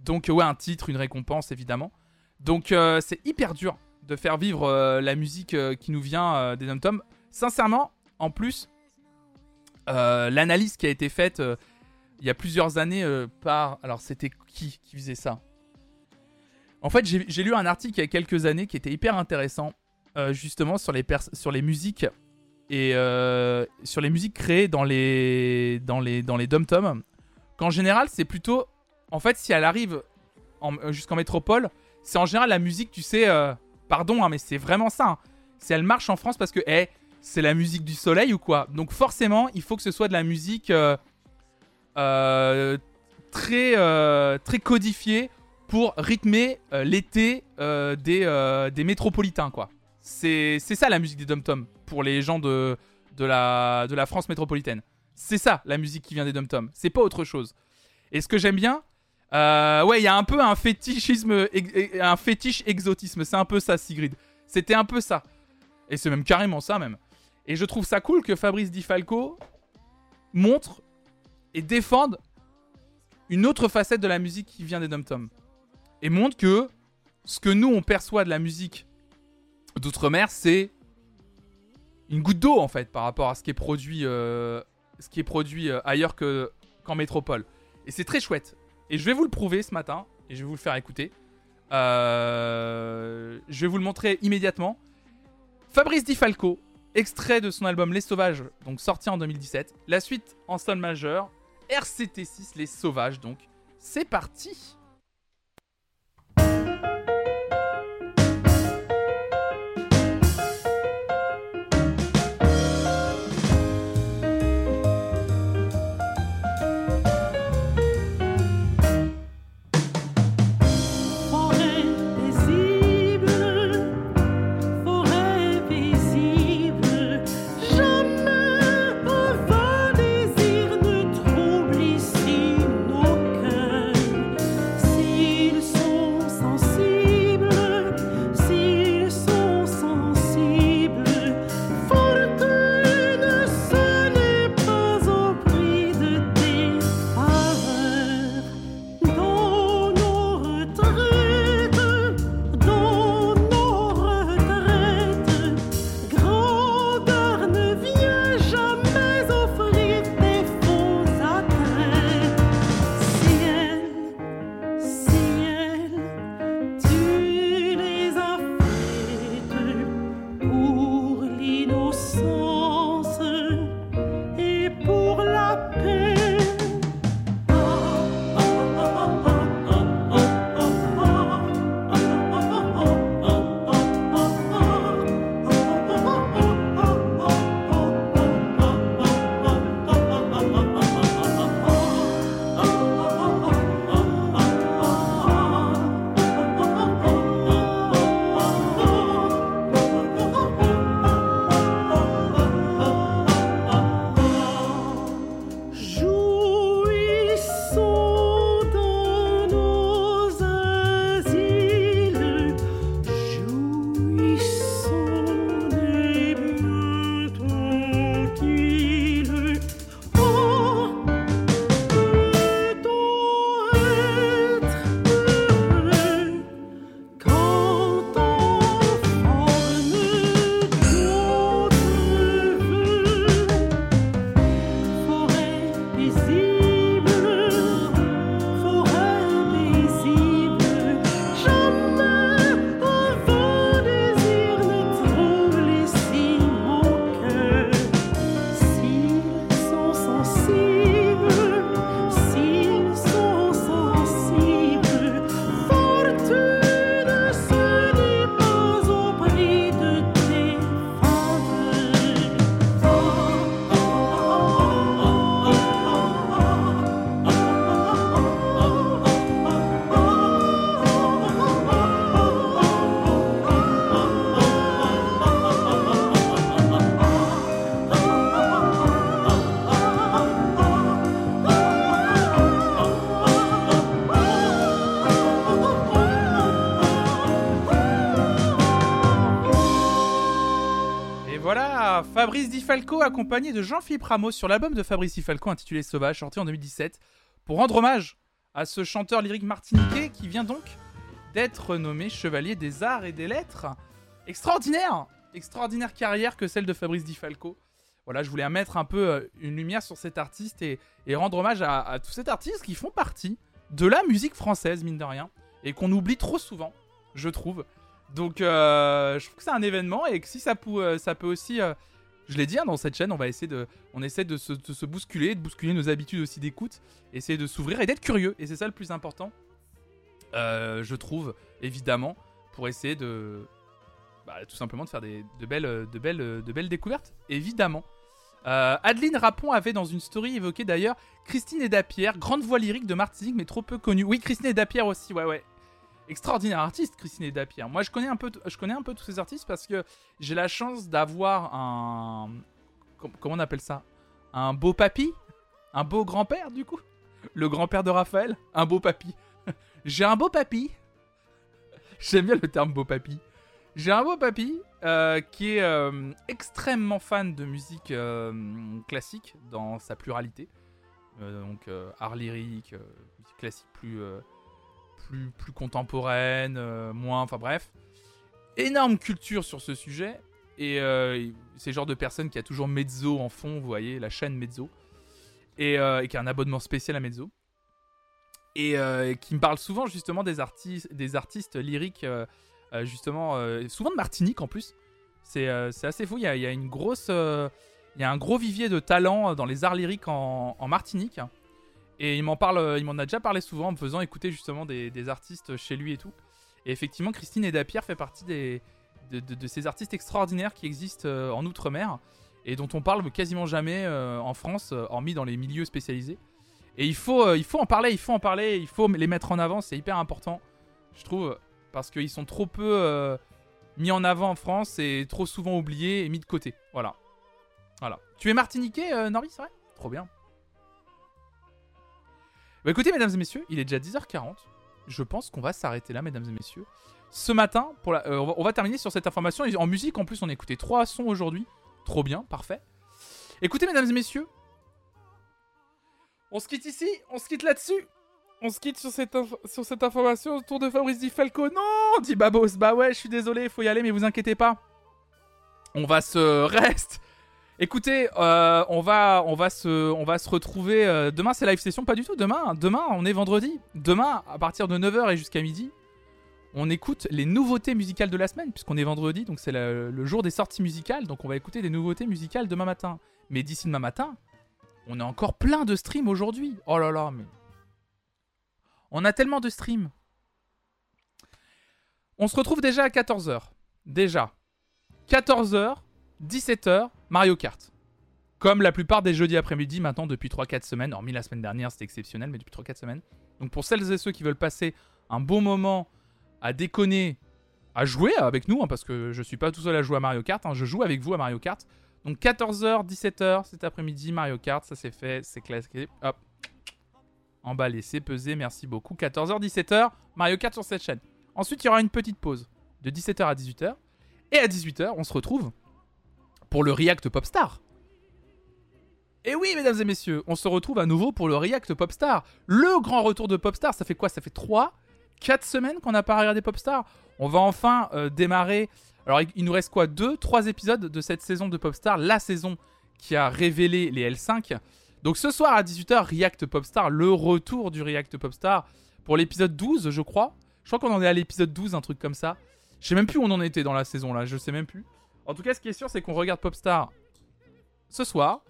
Speaker 1: Donc ouais, un titre, une récompense évidemment. Donc euh, c'est hyper dur de faire vivre la musique qui nous vient des dom toms. Sincèrement, en plus, l'analyse qui a été faite il y a plusieurs années par. Alors, c'était qui qui faisait ça? En fait, j'ai lu un article il y a quelques années qui était hyper intéressant, euh, justement sur les, musiques et euh, sur les musiques créées dans les dans les dans les dom-toms. Qu'en général, c'est plutôt. En fait, si elle arrive euh, jusqu'en métropole, c'est en général la musique, tu sais. pardon, hein, mais c'est vraiment ça. hein. Si elle marche en France parce que, eh, c'est la musique du soleil ou quoi Donc forcément, il faut que ce soit de la musique très, très codifiée pour rythmer euh, l'été euh, des, euh, des métropolitains, quoi. C'est ça la musique des dom-toms pour les gens de, de, la, de la France métropolitaine. C'est ça la musique qui vient des dom-toms. C'est pas autre chose. Et ce que j'aime bien, ouais, il y a un peu un fétichisme, un fétiche exotisme. C'est un peu ça, Sigrid. C'était un peu ça. Et c'est même carrément ça, même. Et je trouve ça cool que Fabrice Di Falco montre et défende une autre facette de la musique qui vient des dom-toms. Et montre que ce que nous, on perçoit de la musique d'outre-mer, c'est une goutte d'eau, en fait, par rapport à ce qui est produit, euh, ce qui est produit euh, ailleurs que, qu'en métropole. Et c'est très chouette. Et je vais vous le prouver ce matin, et je vais vous le faire écouter. Euh, je vais vous le montrer immédiatement. Fabrice Di Falco, extrait de son album Les Sauvages, donc sorti en 2017. La suite en sol majeur, RCT6 Les Sauvages, donc. C'est parti
Speaker 3: thank
Speaker 1: you Fabrice Di Falco accompagné de Jean-Philippe Ramos sur l'album de Fabrice Di Falco intitulé Sauvage, sorti en 2017, pour rendre hommage à ce chanteur lyrique martiniquais qui vient donc d'être nommé chevalier des arts et des lettres. Extraordinaire Extraordinaire carrière que celle de Fabrice Di Falco. Voilà, je voulais mettre un peu euh, une lumière sur cet artiste et, rendre hommage à, tous ces artistes qui font partie de la musique française, mine de rien, et qu'on oublie trop souvent, je trouve. Donc, euh, je trouve que c'est un événement et que si ça, peut, euh, ça peut aussi. Je l'ai dit hein, dans cette chaîne, on va essayer de, on essaie de se, bousculer, de bousculer nos habitudes aussi d'écoute, essayer de s'ouvrir et d'être curieux. Et c'est ça le plus important, euh, je trouve, évidemment, pour essayer de, bah, tout simplement de faire des, de belles, découvertes, évidemment. Euh, Adeline Rapon avait dans une story évoqué d'ailleurs Christine Edapierre, grande voix lyrique de Martinique mais trop peu connue. Oui, Christine Edapierre aussi, ouais, ouais. Extraordinaire artiste, Christine Edapierre. Moi, je connais un peu, je connais un peu tous ces artistes parce que j'ai la chance d'avoir un, com- comment on appelle ça, un beau papy, un beau grand-père du coup, le grand-père de Raphaël, un beau papy. j'ai un beau papy. J'aime bien le terme beau papy. J'ai un beau papy euh, qui est euh, extrêmement fan de musique euh, classique dans sa pluralité. Donc art lyrique, musique classique plus, plus, contemporaine, euh, moins, enfin bref. Énorme culture sur ce sujet. Et euh, c'est le genre de personne qui a toujours Mezzo en fond, vous voyez, la chaîne Mezzo. Et, euh, qui a un abonnement spécial à Mezzo. Et euh, qui me parle souvent justement des, artistes des artistes lyriques, justement, souvent de Martinique en plus. C'est assez fou, il y a, une grosse... il y a un gros vivier de talent dans les arts lyriques en Martinique. Et il m'en parle, euh, il m'en a déjà parlé souvent en me faisant écouter justement des, des artistes chez lui et tout. Et effectivement, Christine Edapierre fait partie des, de, ces artistes extraordinaires qui existent euh, en Outre-mer et dont on parle quasiment jamais euh, en France, euh, hormis dans les milieux spécialisés. Et il faut, euh, il faut en parler, il faut en parler, il faut les mettre en avant, c'est hyper important, je trouve, parce qu'ils sont trop peu euh, mis en avant en France et trop souvent oubliés et mis de côté. Voilà. Voilà. Tu es martiniquais, euh, Norby, c'est vrai? Trop bien. Bah écoutez, mesdames et messieurs, il est déjà 10h40. Je pense qu'on va s'arrêter là, mesdames et messieurs. Ce matin, euh, on, va, terminer sur cette information. En musique, en plus, on a écouté trois sons aujourd'hui. Trop bien, parfait. Écoutez, mesdames et messieurs, on se quitte ici, on se quitte là-dessus. On se quitte sur cette, information autour de Fabrice Di Falco. Non, dit Babos. Bah ouais, je suis désolé, faut y aller, mais vous inquiétez pas. On va se reste. Écoutez, euh, on va, se retrouver. euh, demain, c'est live session, pas du tout. Demain, demain, on est vendredi. Demain, à partir de 9h et jusqu'à midi, on écoute les nouveautés musicales de la semaine, puisqu'on est vendredi, donc c'est le, le jour des sorties musicales. Donc on va écouter des nouveautés musicales demain matin. Mais d'ici demain matin, on a encore plein de streams aujourd'hui. Oh là là, mais. On a tellement de streams. On se retrouve déjà à 14h. Déjà. 14h, 17h, Mario Kart. Comme la plupart des jeudis après-midi maintenant depuis 3-4 semaines, hormis la semaine dernière c'était exceptionnel, mais depuis 3-4 semaines. Donc pour celles et ceux qui veulent passer un bon moment à déconner, à jouer avec nous, hein, parce que je suis pas tout seul à jouer à Mario Kart, hein, je joue avec vous à Mario Kart. Donc 14h, 17h cet après-midi, Mario Kart, ça c'est fait, c'est classé. Hop. Emballé, c'est pesé, merci beaucoup. 14h, 17h, Mario Kart sur cette chaîne. Ensuite, il y aura une petite pause de 17h à 18h. Et à 18h, on se retrouve pour le React Popstar. Et oui, mesdames et messieurs, on se retrouve à nouveau pour le React Popstar. Le grand retour de Popstar, ça fait quoi? Ça fait 3, 4 semaines qu'on n'a pas regardé Popstar? On va enfin euh, démarrer. Alors, il- il nous reste quoi? 2, 3 épisodes de cette saison de Popstar, la saison qui a révélé les L5. Donc ce soir à 18h, React Popstar, le retour du React Popstar pour l'épisode 12, je crois. Je crois qu'on en est à l'épisode 12, un truc comme ça. Je sais même plus où on en était dans la saison là, je sais même plus. En tout cas, ce qui est sûr, c'est qu'on regarde Popstar ce soir.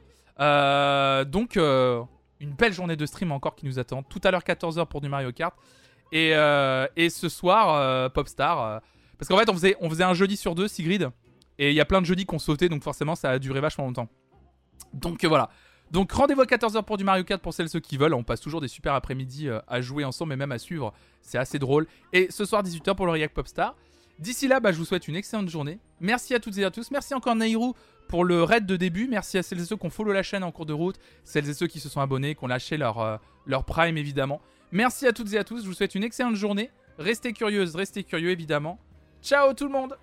Speaker 1: Euh, donc, euh, une belle journée de stream encore qui nous attend. Tout à l'heure, 14h pour du Mario Kart. Et, euh, et ce soir, Popstar. parce qu'en fait, on faisait, on faisait un jeudi sur deux, Sigrid. Et il y a plein de jeudis qu'on sautait, donc forcément, ça a duré vachement longtemps. Donc voilà. Donc rendez-vous à 14h pour du Mario Kart pour celles ceux qui veulent. On passe toujours des super après-midi à jouer ensemble et même à suivre. C'est assez drôle. Et ce soir 18h pour le React Popstar. D'ici là, bah, je vous souhaite une excellente journée. Merci à toutes et à tous. Merci encore Nairou pour le raid de début. Merci à celles et ceux qui ont follow la chaîne en cours de route. Celles et ceux qui se sont abonnés, qui ont lâché leur, euh, leur prime évidemment. Merci à toutes et à tous. Je vous souhaite une excellente journée. Restez curieuses, restez curieux évidemment. Ciao tout le monde